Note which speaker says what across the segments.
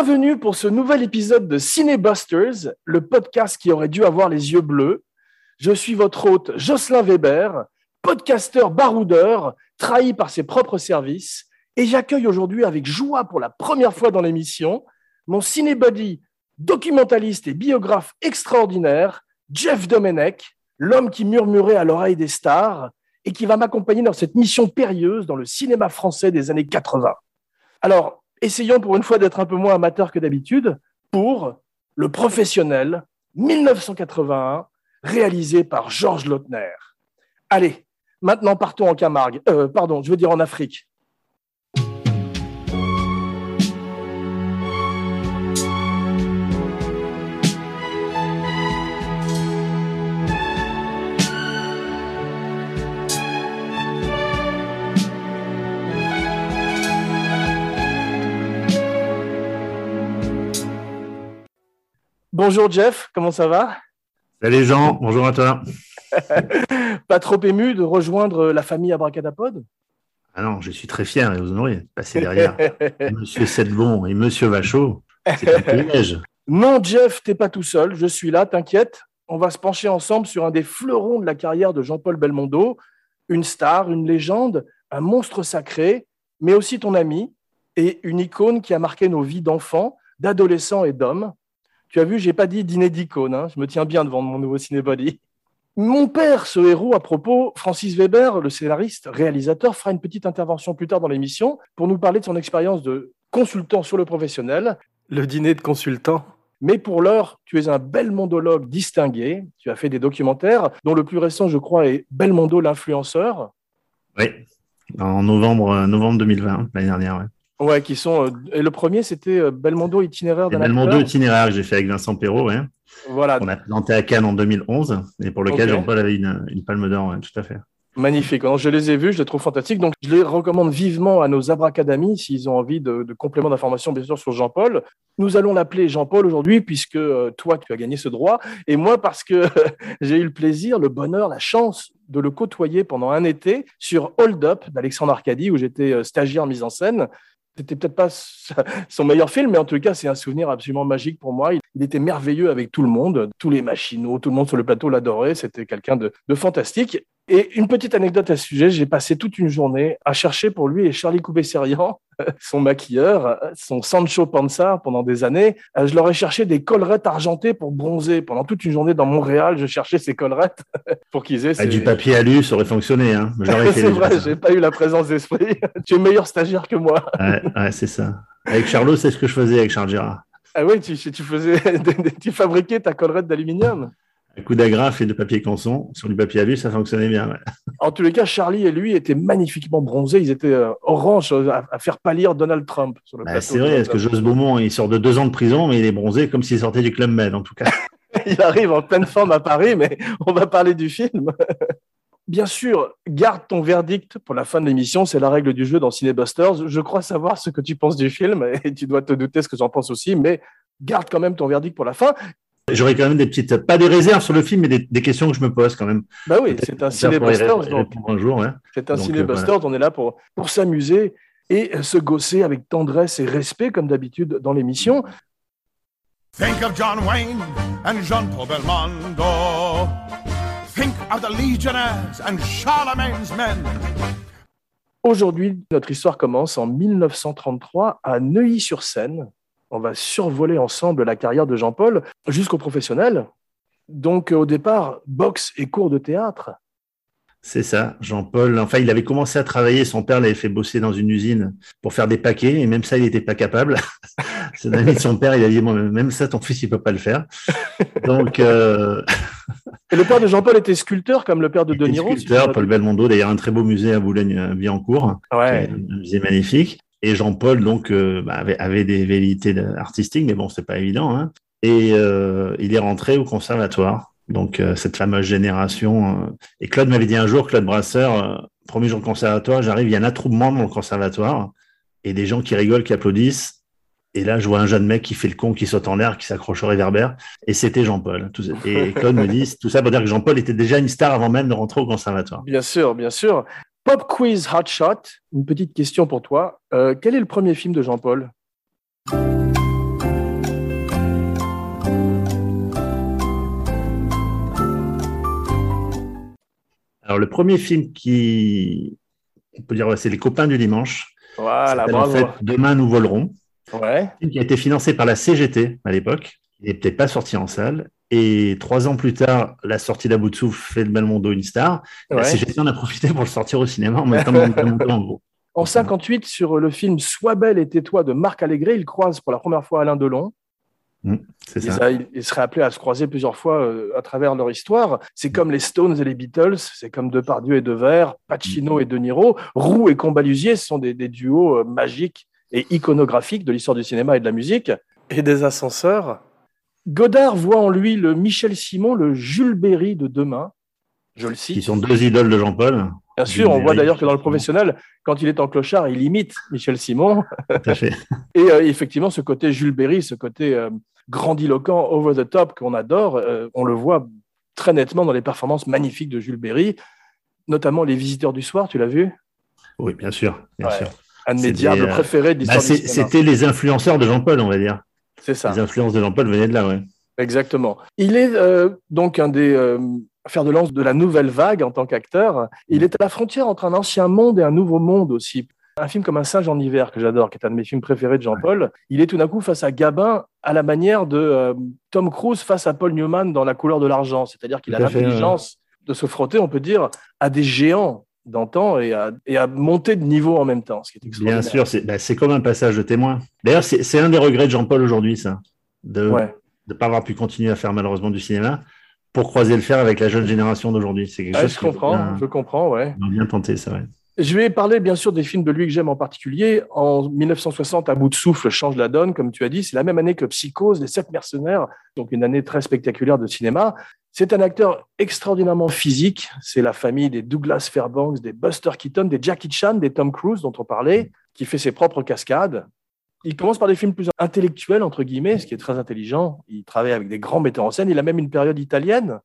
Speaker 1: Bienvenue pour ce nouvel épisode de Cinébusters, le podcast qui aurait dû avoir les yeux bleus. Je suis votre hôte Jocelyn Weber, podcasteur baroudeur, trahi par ses propres services, et j'accueille aujourd'hui avec joie pour la première fois dans l'émission mon cinébuddy, documentaliste et biographe extraordinaire, Jeff Domenech, l'homme qui murmurait à l'oreille des stars et qui va m'accompagner dans cette mission périlleuse dans le cinéma français des années 80. Alors, essayons pour une fois d'être un peu moins amateur que d'habitude pour Le Professionnel 1981, réalisé par Georges Lautner. Allez, maintenant partons en Camargue, euh, pardon, je veux dire en Afrique. Bonjour Jeff, comment ça va?
Speaker 2: Salut Jean, bonjour à toi.
Speaker 1: Pas trop ému de rejoindre la famille Abracadapod?
Speaker 2: Ah non, je suis très fier et vous honorez passer derrière Monsieur Sedbon et Monsieur Vachot. C'est un privilège.
Speaker 1: Non Jeff, t'es pas tout seul, je suis là, t'inquiète. On va se pencher ensemble sur un des fleurons de la carrière de Jean-Paul Belmondo, une star, une légende, un monstre sacré, mais aussi ton ami et une icône qui a marqué nos vies d'enfants, d'adolescents et d'hommes. Tu as vu, j'ai pas dit dîner d'icône. Hein. Je me tiens bien devant mon nouveau cinébody. Mon père, ce héros à propos, Francis Weber, le scénariste, réalisateur, fera une petite intervention plus tard dans l'émission pour nous parler de son expérience de consultant sur le professionnel. Le dîner de consultant. Mais pour l'heure, tu es un Belmondologue distingué. Tu as fait des documentaires, dont le plus récent, je crois, est Belmondo l'influenceur.
Speaker 2: Oui, en novembre, novembre 2020, l'année dernière. Ouais.
Speaker 1: Ouais, qui sont. Euh, et le premier, c'était euh, Belmondo itinéraire d'un
Speaker 2: Belmondo itinéraire que j'ai fait avec Vincent Perrault, ouais.
Speaker 1: Voilà.
Speaker 2: On a présenté à Cannes en 2011 et pour lequel Jean-Paul avait une, une palme d'or, ouais, tout à fait.
Speaker 1: Magnifique. je les ai vus, je les trouve fantastiques. Donc, je les recommande vivement à nos abracadamis s'ils ont envie de, de compléments d'information, bien sûr, sur Jean-Paul. Nous allons l'appeler Jean-Paul aujourd'hui, puisque euh, toi, tu as gagné ce droit, et moi, parce que j'ai eu le plaisir, le bonheur, la chance de le côtoyer pendant un été sur Hold Up d'Alexandre Arcadi, où j'étais stagiaire mise en scène. C'était peut-être pas son meilleur film, mais en tout cas, c'est un souvenir absolument magique pour moi. Il était merveilleux avec tout le monde, tous les machinaux, tout le monde sur le plateau l'adorait. C'était quelqu'un de, fantastique. Et une petite anecdote à ce sujet, j'ai passé toute une journée à chercher pour lui et Charlie Coupé-Serian, son maquilleur, son Sancho Panza pendant des années. Je leur ai cherché des collerettes argentées pour bronzer. Pendant toute une journée dans Montréal, je cherchais ces collerettes pour qu'ils aient.
Speaker 2: du papier alu, ça aurait fonctionné. Hein.
Speaker 1: c'est vrai, j'ai pas eu la présence d'esprit. tu es meilleur stagiaire que moi.
Speaker 2: ouais, c'est ça. Avec Charlot, c'est ce que je faisais avec Charles Gérard.
Speaker 1: Ah oui, tu, tu, faisais, tu fabriquais ta collerette d'aluminium.
Speaker 2: Coup d'agrafe et de papier canson sur du papier alu, ça fonctionnait bien.
Speaker 1: En tous les cas, Charlie et lui étaient magnifiquement bronzés. Ils étaient euh, orange à, faire pâlir Donald Trump sur le
Speaker 2: bah, C'est vrai, parce que Joss Beaumont, il sort de deux ans de prison, mais il est bronzé comme s'il sortait du Club Med, en tout cas.
Speaker 1: il arrive en pleine forme à Paris, mais on va parler du film. Bien sûr, garde ton verdict pour la fin de l'émission, c'est la règle du jeu dans Cinebusters. Je crois savoir ce que tu penses du film et tu dois te douter ce que j'en pense aussi, mais garde quand même ton verdict pour la fin.
Speaker 2: J'aurais quand même des petites, pas des réserves sur le film, mais des, questions que je me pose quand même.
Speaker 1: Bah oui, c'est un Cinebusters. C'est un Cinebusters, euh, on est là pour, pour s'amuser et se gosser avec tendresse et respect, comme d'habitude dans l'émission. Think of John Wayne and Jean-Paul Belmondo. Think of the Legionnaires and Charlemagne's men. Aujourd'hui, notre histoire commence en 1933 à Neuilly-sur-Seine. On va survoler ensemble la carrière de Jean-Paul jusqu'au professionnel. Donc, au départ, boxe et cours de théâtre.
Speaker 2: C'est ça, Jean-Paul. Enfin, il avait commencé à travailler. Son père l'avait fait bosser dans une usine pour faire des paquets, et même ça, il n'était pas capable. C'est un ami de son père. Il a dit même ça, ton fils, il peut pas le faire. Donc. Euh...
Speaker 1: Et le père de Jean-Paul était sculpteur, comme le père de Denis Niro.
Speaker 2: Sculpteur, Paul Belmondo. D'ailleurs, un très beau musée à Boulogne-Billancourt.
Speaker 1: Ouais.
Speaker 2: Un musée magnifique. Et Jean-Paul, donc, euh, bah, avait, des velléités artistiques, mais bon, c'est pas évident. Hein. Et euh, il est rentré au conservatoire donc euh, cette fameuse génération. Et Claude m'avait dit un jour, Claude Brasseur, premier jour de conservatoire, j'arrive, il y a un attroupement dans le conservatoire et des gens qui rigolent, qui applaudissent. Et là, je vois un jeune mec qui fait le con, qui saute en l'air, qui s'accroche au réverbère. Et c'était Jean-Paul. Et Claude me dit tout ça pour dire que Jean-Paul était déjà une star avant même de rentrer au conservatoire.
Speaker 1: Bien sûr, bien sûr. Pop Quiz Hot Shot, une petite question pour toi. Euh, quel est le premier film de Jean-Paul?
Speaker 2: Alors, le premier film qui. On peut dire, c'est Les copains du dimanche.
Speaker 1: Voilà, bravo.
Speaker 2: Demain, nous volerons.
Speaker 1: Ouais.
Speaker 2: Qui a été financé par la CGT à l'époque. Il n'est pas sorti en salle. Et trois ans plus tard, la sortie d'À bout de souffle fait de Belmondo une star. La
Speaker 1: Ouais.
Speaker 2: CGT en a profité pour le sortir au cinéma en mettant Belmondo en gros.
Speaker 1: En 58, sur le film Sois belle et tais-toi de Marc Allégret, il croise pour la première fois Alain Delon.
Speaker 2: C'est
Speaker 1: Ils,
Speaker 2: ça.
Speaker 1: ils seraient appelés à se croiser plusieurs fois euh, à travers leur histoire. C'est comme les Stones et les Beatles, c'est comme Depardieu et Devers, Pacino et De Niro, Roux et Combalusier, ce sont des, des duos euh, magiques et iconographiques de l'histoire du cinéma et de la musique. Et des ascenseurs. Godard voit en lui le Michel Simon, le Jules Berry de demain. Je le
Speaker 2: Qui
Speaker 1: cite.
Speaker 2: sont deux idoles de Jean-Paul.
Speaker 1: Bien sûr, on voit d'ailleurs que dans le professionnel, quand il est en clochard, il imite Michel Simon.
Speaker 2: Tout à fait.
Speaker 1: Et euh, effectivement, ce côté Jules Berry, ce côté euh, grandiloquent, over the top qu'on adore, euh, on le voit très nettement dans les performances magnifiques de Jules Berry, notamment Les Visiteurs du Soir, tu l'as vu?
Speaker 2: Oui, bien sûr. Bien
Speaker 1: Ouais.
Speaker 2: sûr.
Speaker 1: Un de mes
Speaker 2: C'était,
Speaker 1: diables préférés de
Speaker 2: Bah,
Speaker 1: l'histoire.
Speaker 2: C'était les influenceurs de Jean-Paul, on va dire.
Speaker 1: C'est ça,
Speaker 2: Les influences de Jean-Paul venaient de là, ouais.
Speaker 1: exactement. Il est euh, donc un des euh, fers de lance de la nouvelle vague en tant qu'acteur. Il est à la frontière entre un ancien monde et un nouveau monde aussi. Un film comme Un singe en hiver, que j'adore, qui est un de mes films préférés de Jean-Paul, il est tout d'un coup face à Gabin à la manière de euh, Tom Cruise face à Paul Newman dans La couleur de l'argent. C'est-à-dire qu'il a l'intelligence de se frotter, on peut dire, à des géants d'antan et à, et à monter de niveau en même temps, ce qui est extraordinaire.
Speaker 2: Bien sûr, c'est bah, c'est comme un passage de témoin. D'ailleurs, c'est c'est un des regrets de Jean-Paul aujourd'hui, ça. De ne
Speaker 1: Ouais.
Speaker 2: pas avoir pu continuer à faire malheureusement du cinéma pour croiser le fer avec la jeune génération d'aujourd'hui. C'est quelque
Speaker 1: Ouais,
Speaker 2: chose
Speaker 1: je comprends,
Speaker 2: bien,
Speaker 1: je comprends, ouais.
Speaker 2: bien tenté, ça, ouais.
Speaker 1: Je vais parler bien sûr des films de lui que j'aime en particulier. En 1960, À bout de souffle change la donne, comme tu as dit. C'est la même année que Psychose, Les Sept Mercenaires, donc une année très spectaculaire de cinéma. C'est un acteur extraordinairement physique. C'est la famille des Douglas Fairbanks, des Buster Keaton, des Jackie Chan, des Tom Cruise dont on parlait, qui fait ses propres cascades. Il commence par des films plus intellectuels, entre guillemets, ce qui est très intelligent. Il travaille avec des grands metteurs en scène. Il a même une période italienne.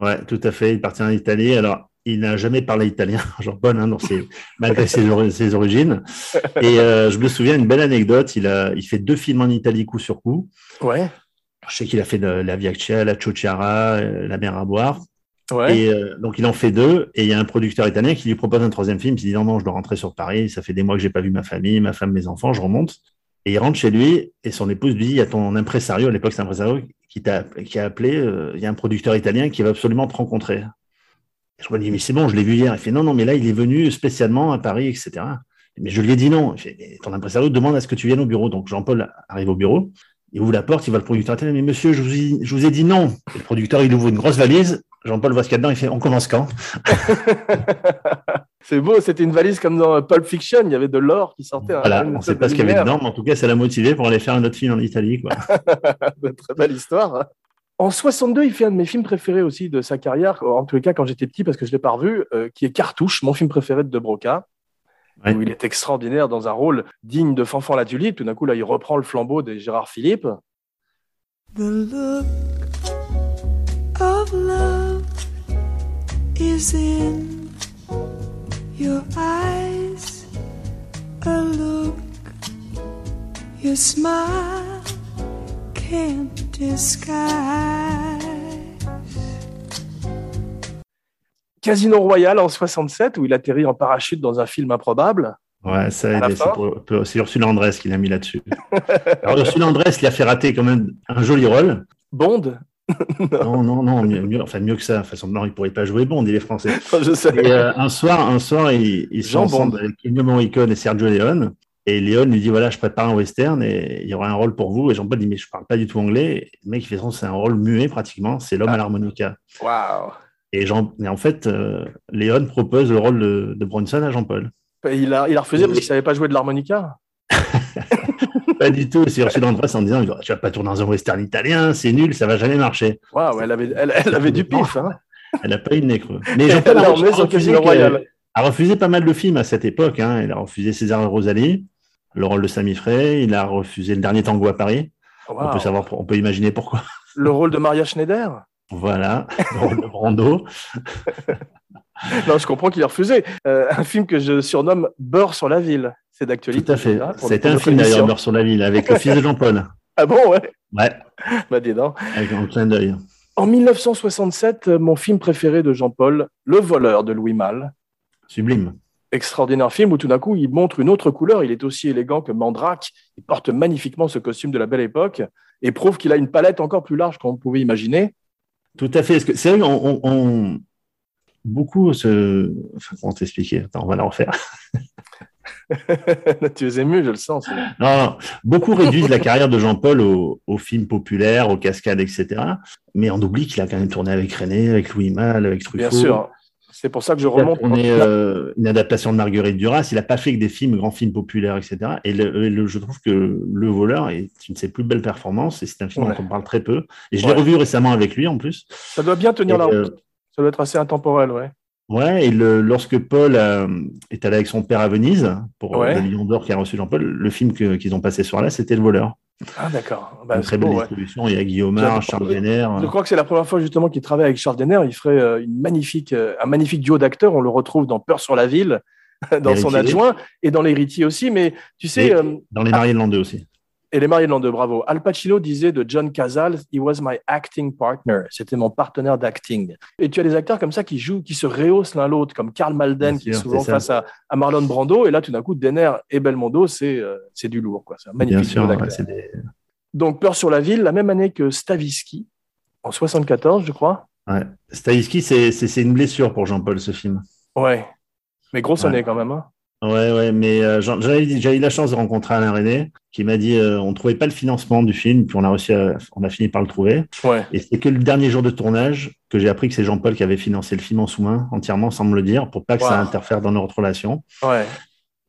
Speaker 2: Ouais, tout à fait. Il partit en Italie. Alors, il n'a jamais parlé italien, Jean-Paul, hein, dans ses- malgré ses, ori- ses origines. Et euh, je me souviens une belle anecdote. Il, a, il fait deux films en Italie coup sur coup.
Speaker 1: Ouais,
Speaker 2: Je sais qu'il a fait de, la Viaccia, la Ciociara, euh, la mer à boire.
Speaker 1: ouais.
Speaker 2: Et euh, donc, il en fait deux. Et il y a un producteur italien qui lui propose un troisième film. Il dit non, non, je dois rentrer sur Paris. Ça fait des mois que j'ai pas vu ma famille, ma femme, mes enfants. Je remonte. Et il rentre chez lui et son épouse lui dit il y a ton impresario, à l'époque c'est un impresario, qui, t'a, qui a appelé. euh, il y a un producteur italien qui va absolument te rencontrer. Et je me dis mais c'est bon, je l'ai vu hier. Il fait non, non, mais là, il est venu spécialement à Paris, etc. Mais je lui ai dit non. Fait, ton impresario demande à ce que tu viennes au bureau. Donc Jean-Paul arrive au bureau. Il ouvre la porte, il voit le producteur. Mais monsieur, je vous, ai- je vous ai dit non. Et le producteur, il ouvre une grosse valise. Jean-Paul voit ce qu'il y a dedans. Il fait on commence quand?
Speaker 1: C'est beau, c'était une valise comme dans Pulp Fiction, il y avait de l'or qui sortait. hein,
Speaker 2: Voilà, on ne sait pas ce qu'il y avait dedans, mais en tout cas, ça l'a motivé pour aller faire un autre film en Italie. Quoi.
Speaker 1: Très belle histoire. En 62, il fait un de mes films préférés aussi de sa carrière, en tous les cas quand j'étais petit, parce que je ne l'ai pas revu, euh, qui est Cartouche, mon film préféré de De Broca,
Speaker 2: Ouais.
Speaker 1: où il est extraordinaire dans un rôle digne de Fanfan la Tulipe. Tout d'un coup, là, il reprend le flambeau de Gérard Philippe.
Speaker 3: The look of love is in your eyes. A look your smile can't disguise.
Speaker 1: Casino Royale en 67, où il atterrit en parachute dans un film improbable.
Speaker 2: Ouais, ça C'est Ursula Andress qui l'a mis là-dessus. Alors, Ursula Andress, il a fait rater quand même un joli rôle.
Speaker 1: Bond
Speaker 2: Non, non, non, mieux, mieux- enfin mieux que ça. De toute façon, non, il ne pourrait pas jouer Bond, il est français.
Speaker 1: Je sais.
Speaker 2: Et euh, un soir, un soir, ils, ils sont ensemble avec Ennio Morricone et Sergio Leone. Et Leone lui dit voilà, je prépare un western et il y aura un rôle pour vous. Et Jean-Paul dit mais je parle pas du tout anglais. Le mec, il fait c'est un rôle muet pratiquement. C'est l'homme à l'harmonica.
Speaker 1: Waouh
Speaker 2: Et, Jean, et en fait, euh, Léon propose le rôle de, de Bronson à Jean-Paul.
Speaker 1: il a, il a refusé parce qu'il ne savait pas jouer de l'harmonica.
Speaker 2: Pas du tout. C'est reçu dans le presse en disant Tu vas pas tourner dans un western italien, c'est nul, ça va jamais marcher.
Speaker 1: Waouh, elle avait, elle, elle avait du pif. Hein.
Speaker 2: Elle n'a pas eu de nez creux. Mais Jean-Paul
Speaker 1: Elle
Speaker 2: a, refusé a refusé pas mal de films à cette époque. Hein. Il a refusé César et Rosalie, le rôle de Sami Frey. Il a refusé le dernier tango à Paris. On peut savoir, on peut imaginer pourquoi.
Speaker 1: Le rôle de Maria Schneider
Speaker 2: Voilà, le Brando.
Speaker 1: Non, je comprends qu'il a refusé. Euh, un film que je surnomme Beurre sur la ville. C'est d'actualité.
Speaker 2: Tout à fait. C'était un film d'ailleurs. Beurre sur la ville, avec le fils de Jean-Paul.
Speaker 1: Ah bon, ouais
Speaker 2: Ouais,
Speaker 1: Bah dis donc.
Speaker 2: avec un clin d'œil.
Speaker 1: En 1967, mon film préféré de Jean-Paul, Le voleur de Louis Malle.
Speaker 2: Sublime.
Speaker 1: Extraordinaire film où tout d'un coup, il montre une autre couleur. Il est aussi élégant que Mandrake. Il porte magnifiquement ce costume de la belle époque et prouve qu'il a une palette encore plus large qu'on pouvait imaginer.
Speaker 2: Tout à fait. C'est vrai qu'on on, beaucoup se. Enfin, comment t'expliquer? Attends, on va la refaire.
Speaker 1: tu es ému, je le sens.
Speaker 2: Non, non, beaucoup réduisent la carrière de Jean-Paul aux, films populaires, aux cascades, etc. Mais on oublie qu'il a quand même tourné avec René, avec Louis Malle, avec Truffaut.
Speaker 1: Bien sûr. C'est pour ça que je remonte.
Speaker 2: On est euh, une adaptation de Marguerite Duras. Il n'a pas fait que des films, grands films populaires, etc. Et le, je trouve que Le Voleur est une de ses plus belles performances. Et c'est un film dont on parle très peu. Et je l'ai revu récemment avec lui en plus.
Speaker 1: Ça doit bien tenir la euh, route. Ça doit être assez intemporel, ouais.
Speaker 2: Ouais, et le, lorsque Paul euh, est allé avec son père à Venise pour le Lion d'Or qui a reçu Jean-Paul, le film qu'ils ont passé ce soir-là, c'était Le Voleur.
Speaker 1: Ah, d'accord.
Speaker 2: Bah, très belle distribution. Il y a Guillaume, Charles Denner.
Speaker 1: Je crois que c'est la première fois justement qu'il travaille avec Charles Denner. Il ferait euh, une magnifique, euh, un magnifique duo d'acteurs. On le retrouve dans Peur sur la ville, dans son adjoint et dans L'Héritier aussi. Mais tu sais.
Speaker 2: dans Les Mariés de l'an 2 aussi.
Speaker 1: Et les mariés de bravo. Al Pacino disait de John Cazale, he was my acting partner. C'était mon partenaire d'acting. Et tu as des acteurs comme ça qui jouent, qui se rehaussent l'un l'autre, comme Karl Malden, qui est souvent face à, Marlon Brando. Et là, tout d'un coup, Denner et Belmondo, c'est euh, du lourd. C'est un magnifique Bien sûr, Donc, Peur sur la ville, la même année que Stavisky, en 74, je crois.
Speaker 2: Ouais. Stavisky, c'est une blessure pour Jean-Paul, ce film.
Speaker 1: Ouais. Mais grosse année quand même. Hein.
Speaker 2: Ouais, ouais, mais euh, j'avais eu la chance de rencontrer Alain René, qui m'a dit euh, on trouvait pas le financement du film, puis on a réussi, on a fini par le trouver.
Speaker 1: Ouais.
Speaker 2: Et c'est que le dernier jour de tournage que j'ai appris que c'est Jean-Paul qui avait financé le film en sous-main entièrement, sans me le dire, pour pas que ça interfère dans notre relation.
Speaker 1: Ouais.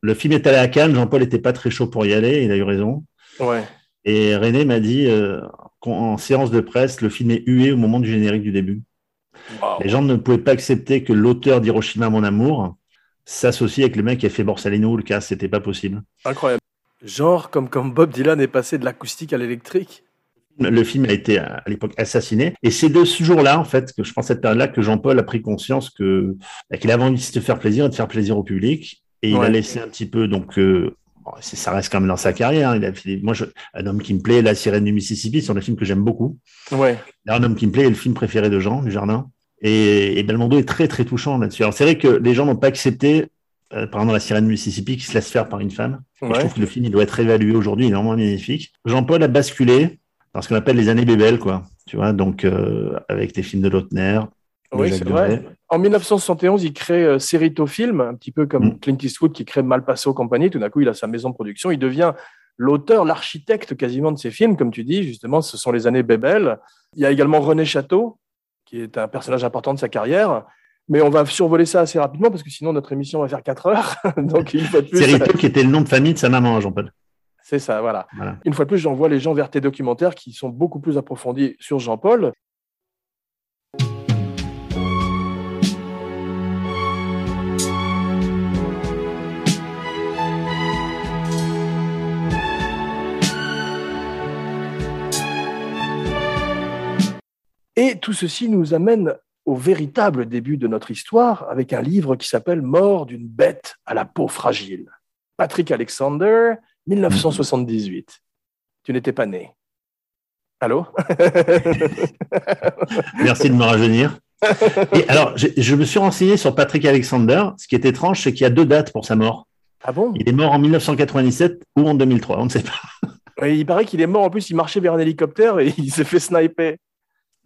Speaker 2: Le film est allé à Cannes, Jean-Paul était pas très chaud pour y aller, il a eu raison.
Speaker 1: Ouais.
Speaker 2: Et René m'a dit euh, en séance de presse, le film est hué au moment du générique du début. Les gens ne pouvaient pas accepter que l'auteur d'Hiroshima, mon amour, s'associer avec le mec qui a fait Borsalino le cas, c'était pas possible.
Speaker 1: Incroyable. Genre comme comme Bob Dylan est passé de l'acoustique à l'électrique.
Speaker 2: Le film a été à l'époque assassiné. Et c'est de ce jour-là, en fait, que je pense cette période-là, que Jean-Paul a pris conscience que bah, qu'il avait envie de se faire plaisir et de faire plaisir au public. Et il a laissé un petit peu, donc, euh, ça reste quand même dans sa carrière. Il a fait, moi, un homme qui me plaît, La Sirène du Mississippi, c'est un film que j'aime beaucoup.
Speaker 1: Ouais.
Speaker 2: Un homme qui me plaît est le film préféré de Jean, du Jardin. Et, et Belmondo est très, très touchant là-dessus. Alors, c'est vrai que les gens n'ont pas accepté, euh, par exemple, La Sirène du Mississippi qui se laisse faire par une femme. Je trouve que le film, il doit être évalué aujourd'hui, il est vraiment magnifique. Jean-Paul a basculé dans ce qu'on appelle les années bébelles, quoi. Tu vois, donc, euh, avec des films de Lautner.
Speaker 1: Oui, c'est vrai. En 1971, il crée euh, Cerrito Film, un petit peu comme mm. Clint Eastwood qui crée Malpasso Compagnie. Tout d'un coup, il a sa maison de production. Il devient l'auteur, l'architecte quasiment de ses films, comme tu dis, justement, ce sont les années bébelles. Il y a également René Château, qui est un personnage important de sa carrière. Mais on va survoler ça assez rapidement parce que sinon notre émission va faire 4 heures. Donc une fois de plus.
Speaker 2: C'est qui était le nom de famille de sa maman, Jean-Paul.
Speaker 1: C'est ça, voilà. Une fois de plus, j'envoie les gens vers tes documentaires qui sont beaucoup plus approfondis sur Jean-Paul. Et tout ceci nous amène au véritable début de notre histoire avec un livre qui s'appelle Mort d'une bête à la peau fragile. Patrick Alexander, 1978. Tu n'étais pas né. Allô?
Speaker 2: Merci de me rajeunir. Et alors, je, me suis renseigné sur Patrick Alexander. Ce qui est étrange, c'est qu'il y a deux dates pour sa mort.
Speaker 1: Ah bon?
Speaker 2: Il est mort en 1997 ou en 2003, on ne sait pas.
Speaker 1: il paraît qu'il est mort, en plus, il marchait vers un hélicoptère et il s'est fait sniper.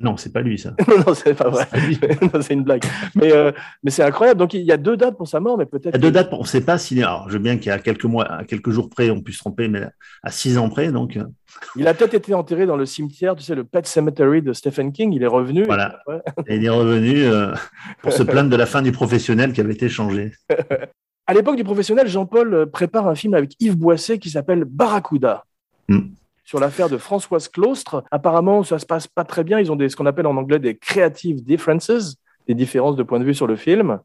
Speaker 2: Non, c'est pas lui, ça.
Speaker 1: non, non, c'est pas vrai. C'est une blague. Mais, euh, mais c'est incroyable. Donc, il y a deux dates pour sa mort, mais peut-être. Il y
Speaker 2: a deux dates, on ne sait pas s'il est. Alors, je veux bien qu'il y a quelques mois, à quelques jours près, on puisse se tromper, mais à six ans près, donc. Euh.
Speaker 1: Il a peut-être été enterré dans le cimetière, tu sais, le Pet Cemetery de Stephen King. Il est revenu.
Speaker 2: Voilà. Et il est revenu euh, pour se plaindre de la fin du professionnel qui avait été changé.
Speaker 1: à l'époque du professionnel, Jean-Paul prépare un film avec Yves Boisset qui s'appelle Barracuda. Hmm sur l'affaire de Françoise Claustre. Apparemment, ça se passe pas très bien. Ils ont des, ce qu'on appelle en anglais des creative differences, des différences de point de vue sur le film.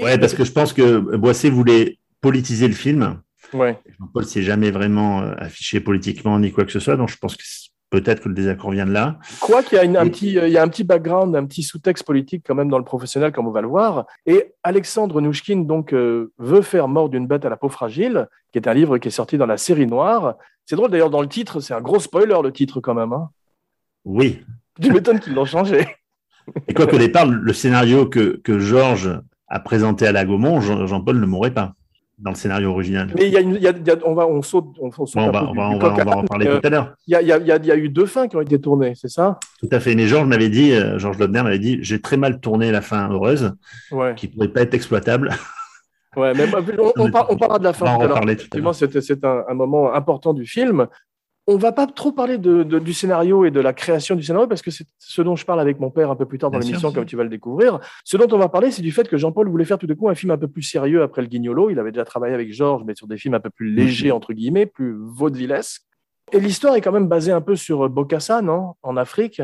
Speaker 2: Ouais, parce que je pense que Boisset voulait politiser le film.
Speaker 1: Ouais.
Speaker 2: Jean-Paul s'est jamais vraiment euh, affiché politiquement ni quoi que ce soit, donc je pense que peut-être que le désaccord vient de là.
Speaker 1: Quoi qu'il y a un petit, euh, il y a un petit background, un petit sous-texte politique quand même dans le professionnel, comme on va le voir. Et Alexandre Nouchkine donc euh, veut faire Mort d'une bête à la peau fragile, qui est un livre qui est sorti dans la série noire. C'est drôle d'ailleurs dans le titre, c'est un gros spoiler le titre quand même. Hein.
Speaker 2: oui.
Speaker 1: Tu m'étonnes qu'ils l'ont changé.
Speaker 2: Et quoi qu'au départ, le scénario que, que Georges a présenté à la Gaumont, Jean- Jean-Paul ne mourrait pas dans le scénario original.
Speaker 1: Mais il y a une, il y a- il y a- on va, on saute, on, on saute
Speaker 2: Bon,
Speaker 1: un
Speaker 2: on, va,
Speaker 1: peu
Speaker 2: on,
Speaker 1: du-
Speaker 2: va,
Speaker 1: du
Speaker 2: on, va,
Speaker 1: coq à
Speaker 2: on va en parler
Speaker 1: Euh,
Speaker 2: tout à l'heure.
Speaker 1: Il y a, il y, a, il y, a, il y a eu deux fins qui ont été tournées, c'est ça?
Speaker 2: Tout à fait. Mais Georges m'avait dit, euh, Georges m'avait dit, j'ai très mal tourné la fin heureuse,
Speaker 1: Ouais.
Speaker 2: qui pourrait pas être exploitable.
Speaker 1: Ouais, mais on, on, par- on parlera de la fin. Effectivement, c'est un, un moment important du film. On va pas trop parler de, de- du scénario et de la création du scénario parce que c'est ce dont je parle avec mon père un peu plus tard dans l'émission, comme tu vas le découvrir. Ce dont on va parler, c'est du fait que Jean-Paul voulait faire tout d'un coup un film un peu plus sérieux après le Guignolo. Il avait déjà travaillé avec Georges, mais sur des films un peu plus légers, entre guillemets, plus vaudevillesques. Et l'histoire est quand même basée un peu sur Bokassa, non? En Afrique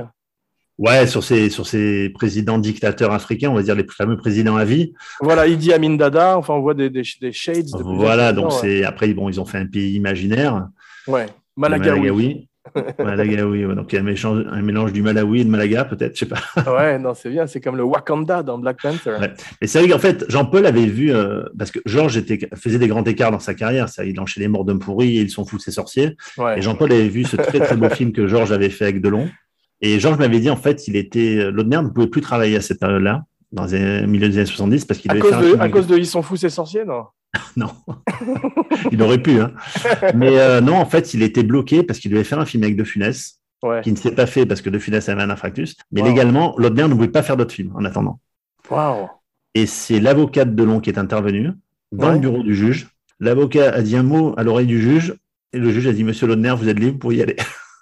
Speaker 2: Ouais, sur ces, sur ces présidents dictateurs africains, on va dire les fameux présidents à vie.
Speaker 1: Voilà, Idi Amin Dada, enfin, on voit des, des, des shades. de
Speaker 2: Voilà, donc
Speaker 1: ouais.
Speaker 2: c'est après bon, ils ont fait un pays imaginaire,
Speaker 1: Ouais,
Speaker 2: le
Speaker 1: Malagaoui.
Speaker 2: Malagaoui, ouais. donc il y a un mélange, un mélange du Malawi et de Malaga, peut-être, je sais pas.
Speaker 1: Ouais, non, c'est bien, c'est comme le Wakanda dans Black Panther.
Speaker 2: Ouais. Et c'est vrai qu'en fait, Jean-Paul avait vu, euh, parce que Georges faisait des grands écarts dans sa carrière, ça, il enchaînait Morts d'hommes pourris et Ils sont fous ces sorciers.
Speaker 1: Ouais.
Speaker 2: Et Jean-Paul avait vu ce très très beau film que Georges avait fait avec Delon. Et Georges m'avait dit, en fait, il était, Laudner ne pouvait plus travailler à cette période-là, dans les milieu des années 70, parce qu'il devait
Speaker 1: cause,
Speaker 2: faire un
Speaker 1: de, à cause de Ils sont fous ces sorciers, non?
Speaker 2: Non, il aurait pu. Hein. Mais euh, non, en fait, il était bloqué parce qu'il devait faire un film avec De Funès,
Speaker 1: Ouais.
Speaker 2: qui ne s'est pas fait parce que De Funès avait un infarctus. Mais
Speaker 1: Wow.
Speaker 2: légalement, Laudner ne pouvait pas faire d'autres films en attendant.
Speaker 1: Waouh.
Speaker 2: Et c'est l'avocat de Delon qui est intervenu dans
Speaker 1: Ouais.
Speaker 2: le bureau du juge. L'avocat a dit un mot à l'oreille du juge et le juge a dit Monsieur Laudner, vous êtes libre pour y aller.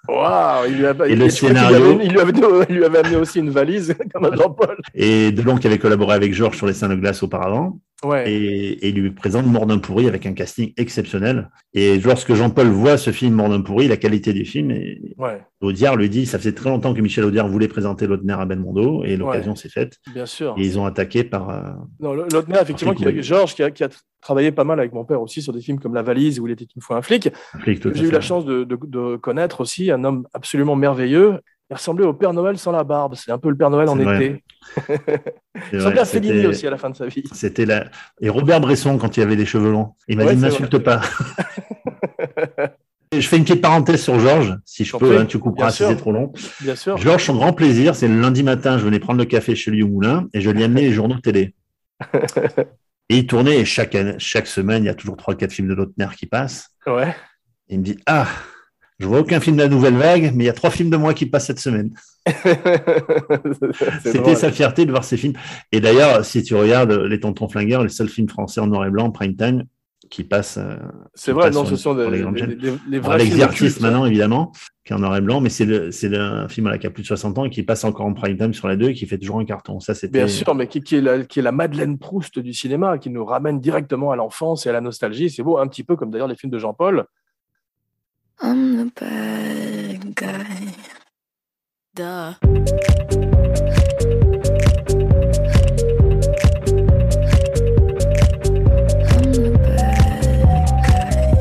Speaker 1: Waouh. Il lui
Speaker 2: Et
Speaker 1: il-
Speaker 2: le
Speaker 1: avait- Il lui, avait, il lui avait amené aussi une valise, comme à Jean-Paul.
Speaker 2: Et Delon qui avait collaboré avec Georges sur les scènes de glace auparavant.
Speaker 1: Ouais.
Speaker 2: et, et il lui présente Mort d'un pourri avec un casting exceptionnel. Et lorsque Jean-Paul voit ce film Mort d'un pourri, la qualité du film, et
Speaker 1: Ouais,
Speaker 2: Audiard lui dit, ça faisait très longtemps que Michel Audiard voulait présenter Laudner à Belmondo, et l'occasion s'est faite.
Speaker 1: bien sûr.
Speaker 2: Et ils ont attaqué par... euh,
Speaker 1: Non, effectivement, qui. Georges, qui a, qui a travaillé pas mal avec mon père aussi sur des films comme La Valise, où il était une fois un flic.
Speaker 2: un flic
Speaker 1: J'ai eu la chance de, de- de connaître aussi un homme absolument merveilleux. Il ressemblait au Père Noël sans la barbe. C'est un peu le Père Noël en
Speaker 2: vrai.
Speaker 1: été. Il ressemblait à
Speaker 2: c'était-
Speaker 1: aussi à la fin de sa vie.
Speaker 2: C'était la... Et Robert Bresson, quand il avait les cheveux longs, il m'a
Speaker 1: Ouais,
Speaker 2: dit,
Speaker 1: c'est
Speaker 2: m'insulte pas. Je fais une petite parenthèse sur Georges, si je peux, hein, tu couperas si c'est trop long.
Speaker 1: Bien sûr.
Speaker 2: Georges, son grand plaisir, c'est le lundi matin, je venais prendre le café chez lui au moulin et je lui amenais les journaux de télé. Et il tournait et chaque, semaine, il y a toujours trois, quatre films de Lautner qui passent.
Speaker 1: Ouais.
Speaker 2: Il me dit Ah, je vois aucun film de la nouvelle vague, mais il y a trois films de moi qui passent cette semaine. C'était sa fierté de voir ces films. Et d'ailleurs, si tu regardes Les Tontons Flingueurs, le seul film français en noir et blanc, prime time, qui passe. euh,
Speaker 1: C'est vrai,
Speaker 2: passe
Speaker 1: non,
Speaker 2: sur-
Speaker 1: ce sont des,
Speaker 2: les
Speaker 1: les vrais films cultes.
Speaker 2: maintenant, évidemment, qui est en noir et blanc, mais c'est un film à la qui a plus de 60 ans et qui passe encore en prime time sur la 2 et qui fait toujours un carton. Ça.
Speaker 1: Bien sûr, mais qui, qui est la, qui est la Madeleine Proust du cinéma, qui nous ramène directement à l'enfance et à la nostalgie. C'est beau, un petit peu comme d'ailleurs les films de Jean-Paul.
Speaker 4: I'm the bad guy. Duh. I'm the bad guy.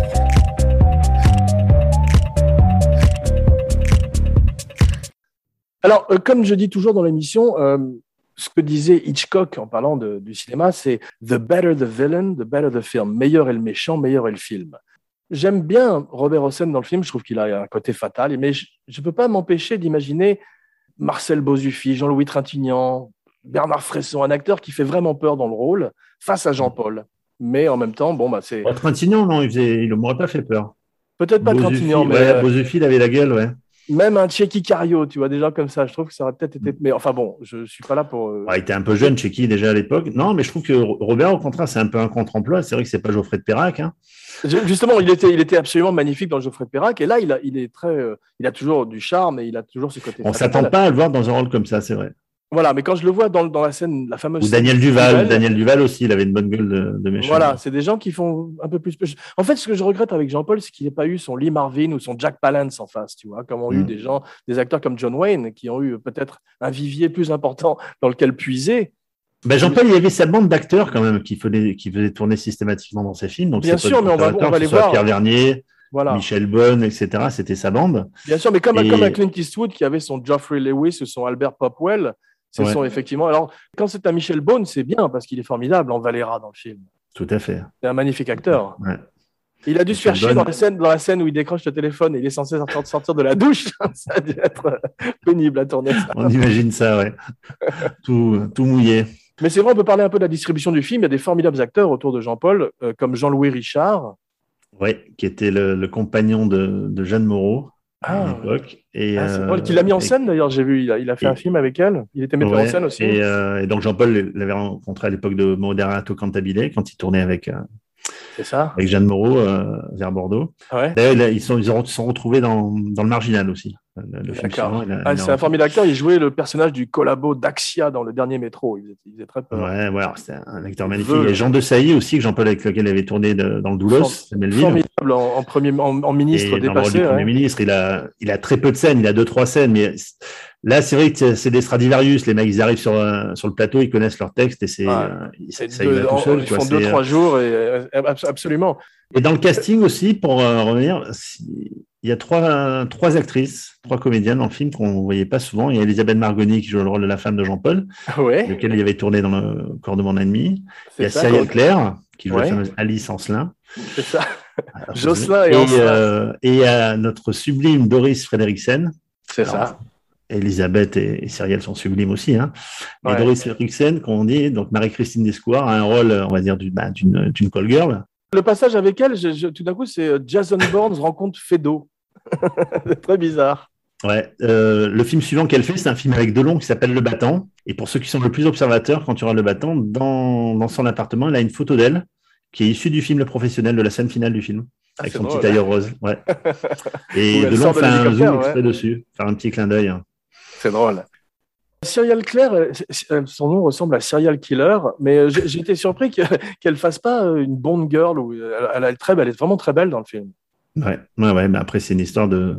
Speaker 1: Alors, comme je dis toujours dans l'émission, euh, ce que disait Hitchcock en parlant du cinéma, c'est The better the villain, the better the film. Meilleur est le méchant, meilleur est le film. J'aime bien Robert Hossein dans le film, je trouve qu'il a un côté fatal, mais je ne peux pas m'empêcher d'imaginer Marcel Bozuffi, Jean-Louis Trintignant, Bernard Fresson, un acteur qui fait vraiment peur dans le rôle, face à Jean-Paul. Mais en même temps, bon, bah, c'est
Speaker 2: Trintignant, non, il faisait- ne m'aurait pas fait peur.
Speaker 1: peut-être pas Trintignant, mais
Speaker 2: ouais,
Speaker 1: euh,
Speaker 2: il avait la gueule, ouais.
Speaker 1: Même un Tchéki Cario, tu vois, gens comme ça, je trouve que ça aurait peut-être été. Mais enfin bon, je suis pas là pour. euh,
Speaker 2: Ouais, il était un peu jeune, qui déjà à l'époque. Non, mais je trouve que Robert, au contraire, c'est un peu un contre-emploi. C'est vrai que c'est pas Geoffrey de Perrac. Hein.
Speaker 1: Justement, il était, il était absolument magnifique dans Geoffrey Perrac, et là, il a, il est très, euh, il a toujours du charme et il a toujours ce côté.
Speaker 2: On
Speaker 1: fatal.
Speaker 2: s'attend pas à le voir dans un rôle comme ça, c'est vrai.
Speaker 1: Voilà, mais quand je le vois dans, dans la scène, la fameuse.
Speaker 2: Ou Daniel
Speaker 1: du
Speaker 2: Duval. Daniel Duval aussi, il avait une bonne gueule de, de méchant.
Speaker 1: Voilà, c'est des gens qui font un peu plus. En fait, ce que je regrette avec Jean-Paul, c'est qu'il n'ait pas eu son Lee Marvin ou son Jack Palance en face, tu vois, comme ont eu
Speaker 2: Mm.
Speaker 1: des gens, des acteurs comme John Wayne, qui ont eu peut-être un vivier plus important dans lequel puiser.
Speaker 2: Ben, Jean-Paul, il y avait sa bande d'acteurs quand même qui faisait, qui faisait tourner systématiquement dans ses films. Donc
Speaker 1: Bien sûr, mais on va- on va les voir.
Speaker 2: Pierre Vernier,
Speaker 1: Voilà.
Speaker 2: Michel Bonne, etc. C'était sa bande.
Speaker 1: Bien sûr, mais comme,
Speaker 2: Et-
Speaker 1: comme à Clint Eastwood qui avait son Geoffrey Lewis ou son Albert Popwell, ce
Speaker 2: Ouais.
Speaker 1: sont effectivement. Alors, quand c'est un Michel Bone, c'est bien parce qu'il est formidable en Valera dans le film.
Speaker 2: Tout à fait.
Speaker 1: C'est un magnifique acteur.
Speaker 2: Ouais.
Speaker 1: Il a dû se faire chier dans la, scène, dans la scène où il décroche le téléphone et il est censé sortir, de la douche. ça a dû être euh, pénible à tourner. ça.
Speaker 2: On imagine ça, ouais. tout, tout mouillé.
Speaker 1: Mais c'est vrai, on peut parler un peu de la distribution du film. Il y a des formidables acteurs autour de Jean-Paul, euh, comme Jean-Louis Richard.
Speaker 2: Ouais, qui était le, le compagnon de, de Jeanne Moreau à
Speaker 1: Ah,
Speaker 2: l'époque. Et,
Speaker 1: Ah, c'est
Speaker 2: euh,
Speaker 1: drôle, qu'il l'a mis en
Speaker 2: et-
Speaker 1: scène d'ailleurs, j'ai vu. Il a, il a fait
Speaker 2: et-
Speaker 1: un film avec elle. Il était metteur en scène aussi.
Speaker 2: Et, euh, et donc Jean-Paul l'avait rencontré à l'époque de Moderato Cantabile, quand il tournait avec, euh,
Speaker 1: C'est ça.
Speaker 2: avec Jeanne Moreau euh, vers Bordeaux.
Speaker 1: Ouais.
Speaker 2: D'ailleurs, ils sont, ils sont retrouvés dans, dans le marginal aussi. Le, le film
Speaker 1: D'accord.
Speaker 2: suivant, il a-
Speaker 1: Ah, c'est un formidable acteur. Il jouait le personnage du collabo d'Axia dans le dernier métro. Il faisait, il faisait très peur.
Speaker 2: Ouais, ouais, c'était un acteur magnifique. Il y a Jean de Sailly aussi, que Jean-Paul avec lequel il avait tourné de- dans le Doulos.
Speaker 1: Formidable en, en premier, en, en ministre
Speaker 2: Et dans le rôle
Speaker 1: dépassé.
Speaker 2: du Premier ministre, il a, il a très peu de scènes, il a deux, trois scènes, mais là, c'est vrai que c'est des Stradivarius. Les mecs, ils arrivent sur, euh, sur le plateau, ils connaissent leur texte et c'est,
Speaker 1: Ouais.
Speaker 2: euh,
Speaker 1: C'est
Speaker 2: ça,
Speaker 1: deux-
Speaker 2: il va tout
Speaker 1: en-
Speaker 2: seul.
Speaker 1: ils
Speaker 2: quoi.
Speaker 1: font deux,
Speaker 2: C'est, euh,
Speaker 1: trois jours et abs- absolument.
Speaker 2: Et dans le casting aussi, pour euh, revenir, si- il y a trois, trois actrices, trois comédiennes dans le film qu'on ne voyait pas souvent. Il y a Elisabeth Margoni qui joue le rôle de la femme de Jean-Paul,
Speaker 1: Ouais,
Speaker 2: lequel il avait tourné dans le corps de mon ennemi. Il y a. Cyrielle. Claire, qui joue
Speaker 1: Ouais.
Speaker 2: la fameuse Alice Ancelin.
Speaker 1: C'est ça. Jocelyn et
Speaker 2: et,
Speaker 1: Ancelin.
Speaker 2: euh, et il y a notre sublime Doris Frederiksen.
Speaker 1: C'est ça.
Speaker 2: Elisabeth et, et Cyrielle sont sublimes aussi. Hein.
Speaker 1: Ouais.
Speaker 2: Et Doris Frederiksen, qu'on dit, donc Marie-Christine Descours, a un rôle, on va dire, bah, d'une d'une call girl.
Speaker 1: Le passage avec elle, je- je- tout d'un coup, c'est Jason Bourne rencontre Fedo. C'est très bizarre.
Speaker 2: Ouais, euh, le film suivant qu'elle fait, c'est un film avec Delon qui s'appelle Le Battant. Et pour ceux qui sont le plus observateurs, quand tu auras Le Battant, dans, dans son appartement, elle a une photo d'elle qui est issue du film Le Professionnel, de la scène finale du film,
Speaker 1: Ah,
Speaker 2: avec son
Speaker 1: drôle.
Speaker 2: petit tailleur rose. Ouais. Et Delon fait un zoom
Speaker 1: ouais.
Speaker 2: exprès dessus, faire un petit clin d'œil.
Speaker 1: C'est drôle. Cyrielle Claire, euh, euh, son nom ressemble à Serial Killer, mais été surpris que- qu'elle fasse pas une Bond girl. Où elle est très belle, elle est vraiment très belle dans le film.
Speaker 2: Ouais, ouais, ouais, mais après, c'est une histoire de,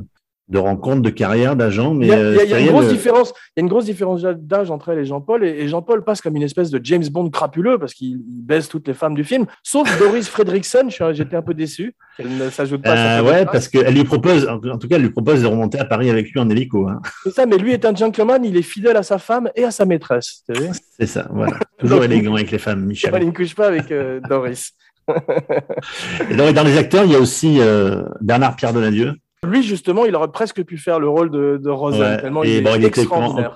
Speaker 2: de rencontre, de carrière, d'agent. Mais
Speaker 1: Il y a,
Speaker 2: euh,
Speaker 1: il y a- il y a une grosse différence. Il y a une grosse différence d'âge entre elle et Jean-Paul, et, et Jean-Paul passe comme une espèce de James Bond crapuleux parce qu'il il baise toutes les femmes du film, sauf Doris Fredrickson. J'étais un peu déçu qu'elle ne s'ajoute pas. à
Speaker 2: euh, ouais, parce qu'elle lui propose, en tout cas, elle lui propose de remonter à Paris avec lui en hélico. Hein.
Speaker 1: C'est ça, mais lui est un gentleman, il est fidèle à sa femme et à sa maîtresse.
Speaker 2: C'est ça, voilà. Toujours élégant avec les femmes, Michel.
Speaker 1: Il ne couche pas avec euh, Doris.
Speaker 2: Et dans, dans les acteurs, il y a aussi euh, Bernard Pierre Donadieu.
Speaker 1: Lui, justement, il aurait presque pu faire le rôle de, de Rosen,
Speaker 2: Ouais,
Speaker 1: tellement
Speaker 2: et
Speaker 1: il
Speaker 2: bon,
Speaker 1: est
Speaker 2: il était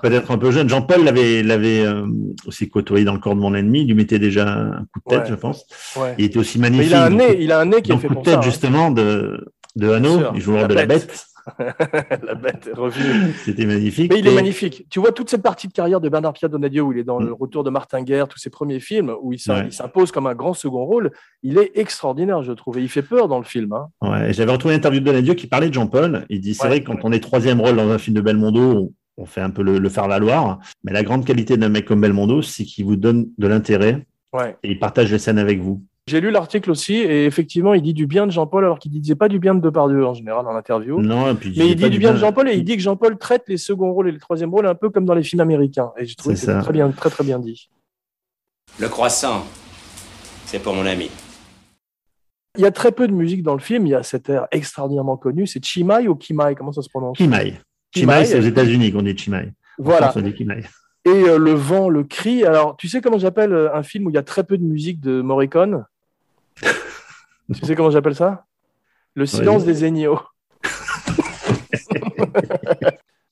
Speaker 2: peut-être un peu jeune. Jean-Paul l'avait, l'avait euh, aussi côtoyé dans le corps de mon ennemi. Il lui mettait déjà un coup de tête,
Speaker 1: Ouais.
Speaker 2: je pense.
Speaker 1: Ouais.
Speaker 2: Il était aussi
Speaker 1: Mais
Speaker 2: magnifique.
Speaker 1: il a un nez, il a un nez qui est fait
Speaker 2: coup
Speaker 1: pour
Speaker 2: de tête,
Speaker 1: ça. hein.
Speaker 2: justement, de, de Hanno.
Speaker 1: sûr.
Speaker 2: Il joue le rôle de la
Speaker 1: bête. la bête est revenue.
Speaker 2: C'était magnifique.
Speaker 1: Mais il est magnifique. Tu vois toute cette partie de carrière de Bernard Pierre Donadieu où il est dans
Speaker 2: Mm.
Speaker 1: le retour de Martin Guerre, tous ses premiers films où il
Speaker 2: Ouais.
Speaker 1: s'impose comme un grand second rôle. Il est extraordinaire, je trouve. Et il fait peur dans le film. hein.
Speaker 2: Ouais, j'avais retrouvé une interview de Donadieu qui parlait de Jean-Paul. Il dit, c'est
Speaker 1: Ouais.
Speaker 2: vrai que quand on est troisième rôle dans un film de Belmondo, on, on fait un peu le, le faire-valoir. Mais la grande qualité d'un mec comme Belmondo, c'est qu'il vous donne de l'intérêt et il partage les scènes avec vous.
Speaker 1: J'ai lu l'article aussi et effectivement, il dit du bien de Jean-Paul alors qu'il disait pas du bien de Depardieu en général en interview.
Speaker 2: Non, et puis
Speaker 1: Mais il dit du bien de Jean-Paul et il dit que Jean-Paul traite les seconds rôles et les troisièmes rôles un peu comme dans les films américains. Et j'ai trouvé que
Speaker 2: C'est
Speaker 1: c'était
Speaker 2: ça.
Speaker 1: très bien, très très bien dit.
Speaker 5: Le croissant, c'est pour mon ami.
Speaker 1: Il y a très peu de musique dans le film. Il y a cet air extraordinairement connu. C'est Chimay ou Kimai Comment ça se prononce?
Speaker 2: Chimay.
Speaker 1: Chimay.
Speaker 2: C'est aux États-Unis qu'on dit Chimay.
Speaker 1: Voilà.
Speaker 2: France, on dit Chimay.
Speaker 1: Et euh, le vent, le cri. Alors, tu sais comment j'appelle euh, un film où il y a très peu de musique de Morricone? Tu sais comment j'appelle ça? Le silence des agneaux.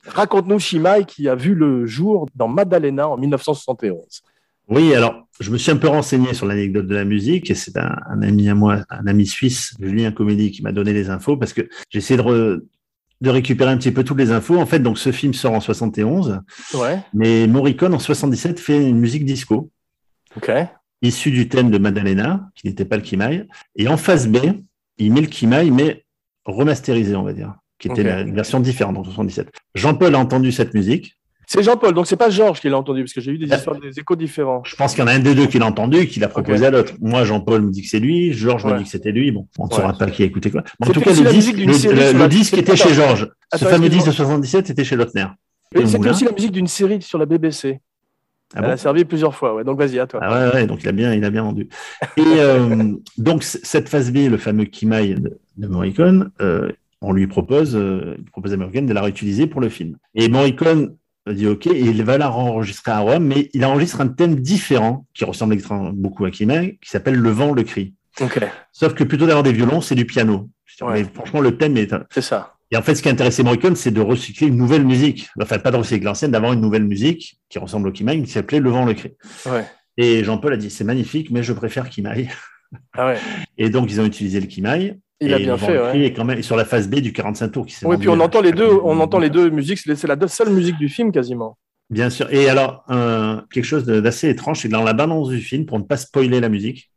Speaker 1: Raconte-nous Chimay qui a vu le jour dans Maddalena en 1971.
Speaker 2: Oui, alors, je me suis un peu renseigné sur l'anecdote de la musique et c'est un, un ami à moi, un ami suisse, Julien Comédie, qui m'a donné les infos parce que j'ai essayé de, re- de récupérer un petit peu toutes les infos. En fait, donc, ce film sort en 71,
Speaker 1: Ouais,
Speaker 2: mais Morricone, en 77, fait une musique disco
Speaker 1: ok.
Speaker 2: Issue du thème de Madalena, qui n'était pas le Kimai. Et en phase B, il met le Kimai, mais remasterisé, on va dire, qui était
Speaker 1: Ok.
Speaker 2: la- une version différente en 77. Jean-Paul a entendu cette musique.
Speaker 1: C'est Jean-Paul, donc c'est pas Georges qui l'a entendu, parce que j'ai eu des
Speaker 2: Ah.
Speaker 1: histoires, des échos différents.
Speaker 2: Je pense qu'il y en a un des deux qui l'a entendu et qui l'a proposé à l'autre. Moi, Jean-Paul me dit que c'est lui, Georges me
Speaker 1: Ouais.
Speaker 2: dit que c'était lui. Bon, on ne
Speaker 1: Ouais.
Speaker 2: saura pas qui a écouté quoi. Mais en tout cas, le disque,
Speaker 1: musique d'une
Speaker 2: le,
Speaker 1: série
Speaker 2: le-
Speaker 1: sur
Speaker 2: le
Speaker 1: la-
Speaker 2: disque était chez Georges. Ce fameux disque de
Speaker 1: excuse-moi.
Speaker 2: 77 était chez Lautner.
Speaker 1: C'était aussi la musique d'une série sur la BBC.
Speaker 2: Ah
Speaker 1: Elle
Speaker 2: bon
Speaker 1: a servi plusieurs fois, ouais. Donc vas-y, à toi.
Speaker 2: Ah ouais, ouais, donc il a bien, il a bien vendu. Et euh, donc cette phase B, le fameux Kimai de, de Morricone, euh, on lui propose, euh, il propose à Morricone de la réutiliser pour le film. Et Morricone dit OK, et il va la enregistrer à Rome, mais il enregistre un thème différent qui ressemble beaucoup à Kimai, qui s'appelle Le vent, le cri.
Speaker 1: Ok,
Speaker 2: Sauf que plutôt d'avoir des violons, c'est du piano.
Speaker 1: Ouais.
Speaker 2: Mais franchement, le thème est.
Speaker 1: c'est ça.
Speaker 2: Et en fait, ce qui a intéressé Morricone, c'est de recycler une nouvelle musique. Enfin, pas de recycler l'ancienne, d'avoir une nouvelle musique qui ressemble au Kimaï, qui s'appelait Le vent le cri.
Speaker 1: Ouais.
Speaker 2: Et Jean-Paul a dit c'est magnifique, mais je préfère Kimaï.
Speaker 1: Ah ouais.
Speaker 2: Et donc, ils ont utilisé le Kimaï.
Speaker 1: Il
Speaker 2: et
Speaker 1: a bien fait, ouais.
Speaker 2: Cri est quand même sur la phase B du 45 tours qui s'est
Speaker 1: Oui, puis on entend les deux, on entend les deux musiques. C'est la seule musique du film quasiment.
Speaker 2: Bien sûr. Et alors, euh, quelque chose d'assez étrange, c'est que dans la bande-annonce du film, pour ne pas spoiler la musique,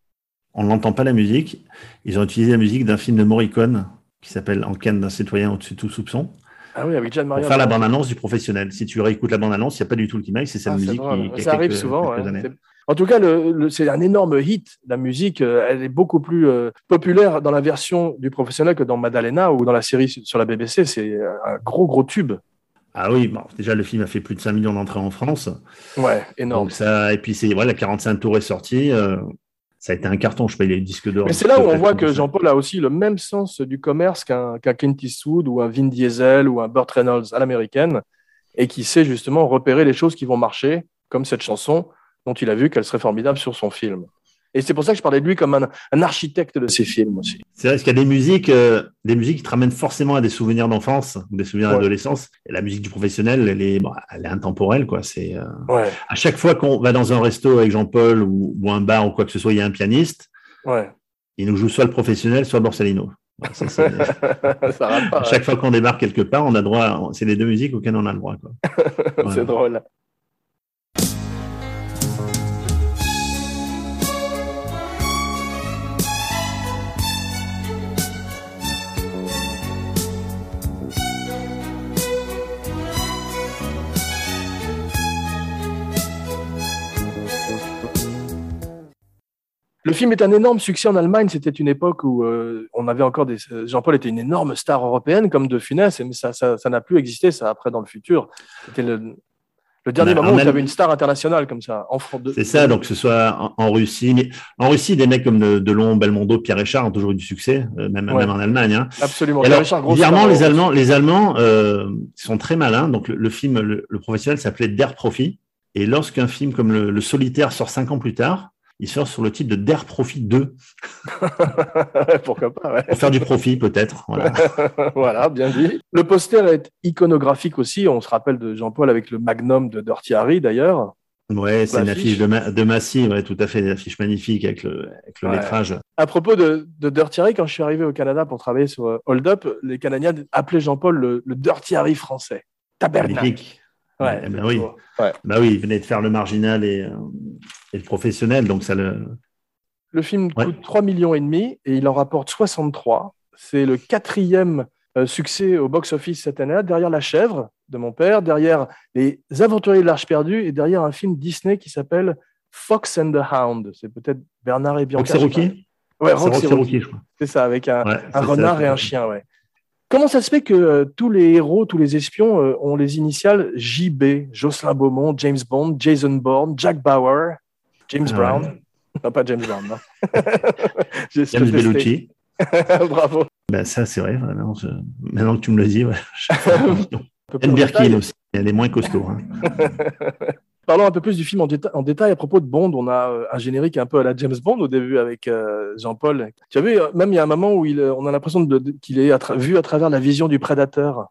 Speaker 2: on n'entend pas la musique. Ils ont utilisé la musique d'un film de Morricone qui s'appelle En canne d'un citoyen au-dessus de tout soupçon
Speaker 1: Ah oui, avec
Speaker 2: pour
Speaker 1: Maria.
Speaker 2: faire la bande-annonce du professionnel. Si tu réécoutes la bande-annonce, il n'y a pas du tout le Kimaï, c'est cette
Speaker 1: Ah,
Speaker 2: musique qui,
Speaker 1: Ça arrive
Speaker 2: quelques-
Speaker 1: souvent.
Speaker 2: quelques
Speaker 1: En tout cas, le- le- c'est un énorme hit. La musique, euh, elle est beaucoup plus euh, populaire dans la version du professionnel que dans Madalena ou dans la série sur la BBC. C'est un gros, gros tube.
Speaker 2: Ah oui, bon, déjà le film a fait plus de 5 millions d'entrées en France.
Speaker 1: Ouais, énorme.
Speaker 2: Donc ça, et puis c'est voilà, 45 tours est sorti. euh, ça a été un carton, je sais pas, il y a eu disque d'or.
Speaker 1: Mais c'est là où on voit que. Jean-Paul a aussi le même sens du commerce qu'un qu'un Clint Eastwood ou un Vin Diesel ou un Burt Reynolds à l'américaine et qui sait justement repérer les choses qui vont marcher, comme cette chanson dont il a vu qu'elle serait formidable sur son film. Et c'est pour ça que je parlais de lui comme un, un architecte de ses films aussi.
Speaker 2: C'est vrai qu'il y a des musiques, euh, des musiques qui te ramènent forcément à des souvenirs d'enfance, des souvenirs
Speaker 1: Ouais.
Speaker 2: d'adolescence. Et la musique du professionnel, elle est, bon, elle est intemporelle, quoi. C'est euh,
Speaker 1: Ouais,
Speaker 2: à chaque fois qu'on va dans un resto avec Jean-Paul ou, ou un bar ou quoi que ce soit, il y a un pianiste.
Speaker 1: ouais.
Speaker 2: Il nous joue soit le professionnel, soit Borsalino. Ça,
Speaker 1: ça pas.
Speaker 2: à chaque fois qu'on débarque quelque part, on a droit. à- C'est les deux musiques auxquelles on a le droit. Voilà.
Speaker 1: C'est drôle. Le film est un énorme succès en Allemagne. C'était une époque où euh, on avait encore des. Jean-Paul était une énorme star européenne comme De Funès, mais ça, ça, ça n'a plus existé. Ça après dans le futur. C'était le, le dernier
Speaker 2: Bah,
Speaker 1: moment
Speaker 2: en
Speaker 1: où tu avais une star internationale comme ça en France.
Speaker 2: C'est ça, donc que ce soit en, en Russie. Mais en Russie, des mecs comme de- Delon, Belmondo, Pierre Richard ont toujours eu du succès, euh, même,
Speaker 1: Ouais.
Speaker 2: même en Allemagne. Hein.
Speaker 1: Absolument.
Speaker 2: Alors,
Speaker 1: Richard,
Speaker 2: les Allemands, les Allemands euh, sont très malins. Donc, le, le film, le, le professionnel s'appelait Der Profi. Et lorsqu'un film comme le, le Solitaire sort cinq ans plus tard, il sort sur le titre de Der Profi 2,
Speaker 1: Pourquoi pas, ouais.
Speaker 2: pour faire du profit peut-être. Voilà.
Speaker 1: voilà, bien dit. Le poster est iconographique aussi. On se rappelle de Jean-Paul avec le magnum de Dirty Harry, d'ailleurs.
Speaker 2: Ouais, c'est une affiche de, Ma- de ouais, tout à fait, une affiche magnifique avec le, avec le
Speaker 1: Ouais.
Speaker 2: lettrage.
Speaker 1: À propos de, de Dirty Harry, quand je suis arrivé au Canada pour travailler sur euh, Hold Up, les Canadiens appelaient Jean-Paul le, le Dirty Harry français. Tabernacle.
Speaker 2: Magnifique.
Speaker 1: Ouais,
Speaker 2: ben oui.
Speaker 1: Ouais.
Speaker 2: Bah oui, il venait de faire le marginal et, euh, et le professionnel, donc ça le.
Speaker 1: Le film
Speaker 2: Ouais.
Speaker 1: coûte 3 millions et demi et il en rapporte 63. C'est le quatrième euh, succès au box-office cette année, derrière La Chèvre de mon père, derrière Les Aventuriers de l'Arche perdue et derrière un film Disney qui s'appelle Fox and the Hound. C'est peut-être Bernard et Bianca. Pas. Ouais, Roxy Rookie.
Speaker 2: Rookie, je crois.
Speaker 1: C'est ça, avec un,
Speaker 2: Ouais,
Speaker 1: un
Speaker 2: ça,
Speaker 1: renard et un chien, ouais. Comment ça se fait que euh, tous les héros, tous les espions euh, ont les initiales JB, Jocelyn Beaumont, James Bond, Jason Bourne, Jack Bauer, James
Speaker 2: Ah
Speaker 1: Brown
Speaker 2: ouais.
Speaker 1: Non, pas James Brown, non.
Speaker 2: James. Bellucci.
Speaker 1: Bravo.
Speaker 2: Ben ça, c'est vrai. Maintenant, je- maintenant que tu me le dis, ouais. Anne Birkin aussi. Elle est moins costaud. hein.
Speaker 1: Parlons un peu plus du film en, déta- en détail. À propos de Bond, on a euh, un générique un peu à la James Bond au début avec euh, Jean-Paul. Tu as vu, euh, même il y a un moment où il, on a l'impression qu'il est à vu à travers la vision du prédateur.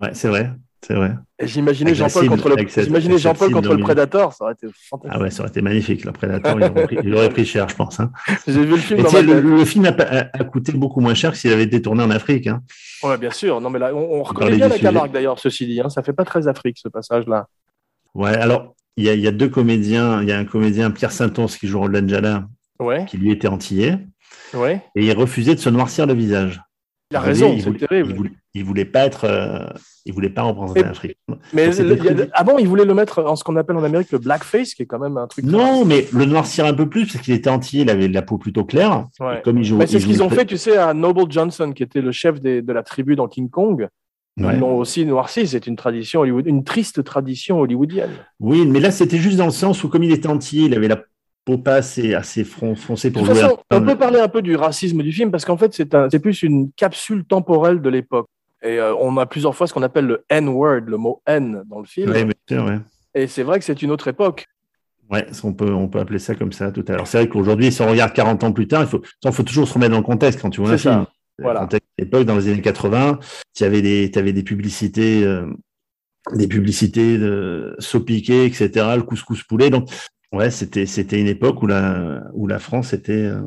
Speaker 2: Ouais, c'est vrai. C'est vrai.
Speaker 1: J'imaginais Jean-Paul contre le,
Speaker 2: cette-
Speaker 1: Jean-Paul contre le prédateur. Ça aurait été fantastique.
Speaker 2: Ah ouais, ça aurait été magnifique. Le prédateur, il aurait pris, il aurait pris cher, je pense. Hein.
Speaker 1: J'ai vu le film dans ma
Speaker 2: le, film a, pas- a- a coûté beaucoup moins cher que s'il avait été tourné en Afrique. Hein.
Speaker 1: Ouais, bien sûr. Non, mais là, on, on reconnaît bien la. Camargue d'ailleurs, ceci dit. Hein. Ça fait pas très Afrique ce passage-là.
Speaker 2: Ouais, alors, il y a, il y a deux comédiens. Il y a un comédien, Pierre Saint-Onge, qui joue Roland Jala,
Speaker 1: Ouais,
Speaker 2: qui lui était antillais.
Speaker 1: ouais.
Speaker 2: Et il refusait de se noircir le visage.
Speaker 1: Il a
Speaker 2: Il
Speaker 1: raison,
Speaker 2: il
Speaker 1: c'est
Speaker 2: voulait-
Speaker 1: terrible.
Speaker 2: Il voulait, il voulait pas être, euh, il voulait pas représenter l'Afrique.
Speaker 1: Mais
Speaker 2: c'était
Speaker 1: le- il avant, voulait le mettre en ce qu'on appelle en Amérique le blackface, qui est quand même un truc.
Speaker 2: Non, mais le noircir un peu plus, parce qu'il était antillais, il avait la peau plutôt claire.
Speaker 1: Ouais.
Speaker 2: Comme il joue,
Speaker 1: Mais c'est ce qu'ils ont fait, tu sais, à Noble Johnson, qui était le chef des- de la tribu dans King Kong.
Speaker 2: Ouais.
Speaker 1: Ils l'ont aussi noirci. C'est une tradition Hollywood, une triste tradition hollywoodienne.
Speaker 2: Oui, mais là, c'était juste dans le sens où, comme il était antillais, il avait la peau pas assez, assez foncée
Speaker 1: De
Speaker 2: pour
Speaker 1: toute
Speaker 2: jouer
Speaker 1: façon,
Speaker 2: à-
Speaker 1: on peut parler un peu du racisme du film parce qu'en fait, c'est un- plus une capsule temporelle de l'époque. Et euh, on a plusieurs fois ce qu'on appelle le N-word, le mot N dans le film.
Speaker 2: Ouais, bien sûr, ouais.
Speaker 1: Et c'est vrai que c'est une autre époque.
Speaker 2: Ouais, on peut, on peut appeler ça comme ça tout à l'heure. C'est vrai qu'aujourd'hui, si on regarde 40 ans plus tard, il faut, il faut toujours se remettre dans le contexte quand tu vois un
Speaker 1: C'est ça.
Speaker 2: Film.
Speaker 1: Voilà.
Speaker 2: De l'époque, dans les années 80, tu avais des, t'avais des publicités, euh, des publicités de saupiqué, etc., le couscous poulet. Donc, ouais, c'était, c'était une époque où la, où la France était, euh,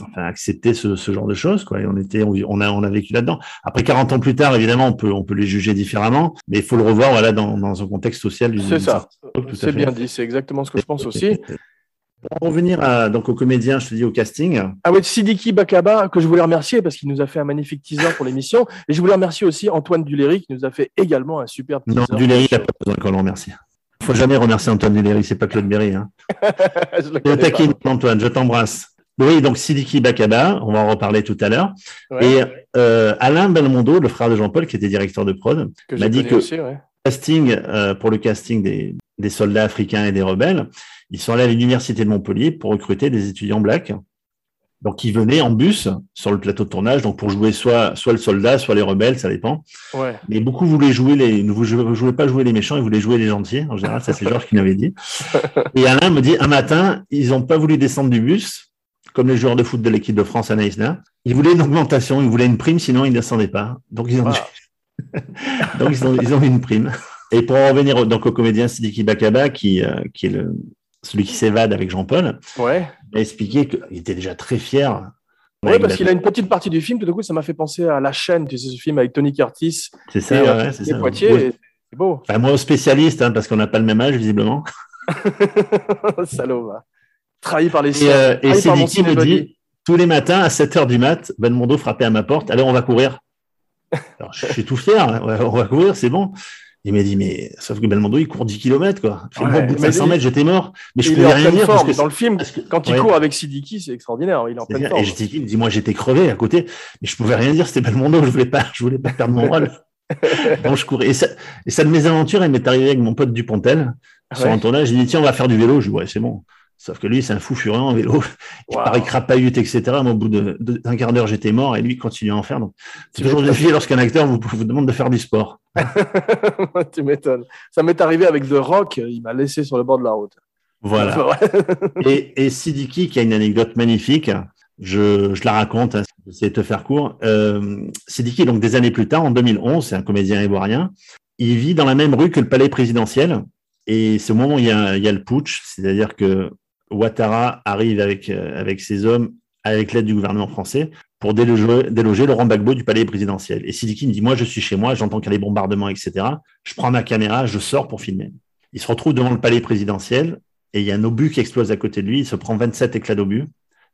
Speaker 2: enfin, acceptait ce, ce genre de choses, quoi. Et on était, on, on a, on a vécu là-dedans. Après 40 ans plus tard, évidemment, on peut, on peut les juger différemment, mais il faut le revoir, voilà, dans, dans un contexte social.
Speaker 1: C'est ça.
Speaker 2: À
Speaker 1: C'est
Speaker 2: fait.
Speaker 1: bien dit, c'est exactement ce que je pense aussi.
Speaker 2: Pour revenir à, donc, aux comédiens, je te dis au casting.
Speaker 1: Ah oui, Sidiki Bakaba, que je voulais remercier parce qu'il nous a fait un magnifique teaser pour l'émission. Et je voulais remercier aussi Antoine Duléry qui nous a fait également un super teaser.
Speaker 2: Non, Duléry, il n'a pas besoin qu'on le remercie. Il faut jamais remercier Antoine Duléry, c'est pas Claude Berry. Hein.
Speaker 1: je le
Speaker 2: taquine, Antoine, je t'embrasse. Oui, donc Sidiki Bakaba, on va en reparler tout à l'heure.
Speaker 1: Ouais,
Speaker 2: Et euh, Alain Belmondo, le frère de Jean-Paul, qui était directeur de prod, m'a dit que
Speaker 1: aussi, ouais.
Speaker 2: casting euh, pour le casting des, des soldats africains et des rebelles, ils sont allés à l'université de Montpellier pour recruter des étudiants blacks. Donc, ils venaient en bus sur le plateau de tournage, donc pour jouer soit, soit le soldat, soit les rebelles, ça dépend.
Speaker 1: Ouais.
Speaker 2: Mais beaucoup voulaient jouer les, ne vou- voulaient pas jouer les méchants, ils voulaient jouer les gentils. En général, ça c'est Georges qui m'avait dit. Et Alain me dit, un matin, ils n'ont pas voulu descendre du bus, comme les joueurs de foot de l'équipe de France à Naïsna. Ils voulaient une augmentation, ils voulaient une prime, sinon ils ne descendaient pas. Donc ils ont,
Speaker 1: Wow.
Speaker 2: donc ils ont, ils ont eu une prime. Et pour en revenir au- donc au comédien Sidiki Bakaba, qui, euh, qui est le, celui qui s'évade avec Jean-Paul,
Speaker 1: Ouais.
Speaker 2: il a expliqué qu'il était déjà très fier. Avec
Speaker 1: parce
Speaker 2: la-
Speaker 1: qu'il a une petite partie du film, tout d'un coup, ça m'a fait penser à La chaîne, tu sais, ce film avec Tony Curtis
Speaker 2: C'est ça,
Speaker 1: euh,
Speaker 2: ouais, c'est ça.
Speaker 1: Poitiers. C'est beau.
Speaker 2: Enfin, moi, au spécialiste, hein, parce qu'on n'a pas le même âge, visiblement.
Speaker 1: Salaud, va. Trahi par les
Speaker 2: Et,
Speaker 1: siens.
Speaker 2: euh, et Sidiki me dit, tous les matins, à 7 heures du mat, Belmondo frappait à ma porte. Allez, on va courir. Alors, je suis tout fier. hein. On va courir, c'est bon. Il m'a dit, mais sauf que Belmondo, il court 10 km, quoi. Fait, moi,
Speaker 1: Ouais,
Speaker 2: au bout de
Speaker 1: mais
Speaker 2: 500
Speaker 1: il-
Speaker 2: mètres, j'étais mort. Mais je pouvais
Speaker 1: en
Speaker 2: rien dire. Parce que
Speaker 1: Dans le film,
Speaker 2: parce que-
Speaker 1: quand il
Speaker 2: Ouais.
Speaker 1: court avec Sidiki, c'est extraordinaire. Il est en pleine
Speaker 2: C'est-à-dire-
Speaker 1: forme.
Speaker 2: Et je dis, il me dit, moi, j'étais crevé à côté, mais je pouvais rien dire. C'était Belmondo. Je voulais pas, je voulais pas perdre mon rôle. Donc, je courais. Et ça, et ça de mes aventures, il m'est arrivé avec mon pote Dupontel sur
Speaker 1: Ouais.
Speaker 2: un tournage. Il dit, tiens, on va faire du vélo. Je dis, ouais, c'est bon. Sauf que lui, c'est un fou furieux en vélo. Il
Speaker 1: Waouh.
Speaker 2: paraît crapahute, etc. Mais au bout d'un quart d'heure, j'étais mort et lui il continue à en faire. Donc, c'est toujours difficile lorsqu'un acteur vous, vous demande de faire du sport.
Speaker 1: tu m'étonnes. Ça m'est arrivé avec The Rock. Il m'a laissé sur le bord de la route.
Speaker 2: Voilà. Et, et Sidiki, qui a une anecdote magnifique, je, je la raconte, hein, de te faire court. Euh, Sidiki, donc des années plus tard, en 2011, c'est un comédien ivoirien, il vit dans la même rue que le palais présidentiel. Et c'est au moment où il y a, il y a le putsch, c'est-à-dire que Ouattara arrive avec, euh, avec ses hommes, avec l'aide du gouvernement français, pour déloger, déloger Laurent Gbagbo du palais présidentiel. Et Sidiki me dit, moi, je suis chez moi, j'entends qu'il y a des bombardements, etc. Je prends ma caméra, je sors pour filmer. Il se retrouve devant le palais présidentiel et il y a un obus qui explose à côté de lui. Il se prend 27 éclats d'obus.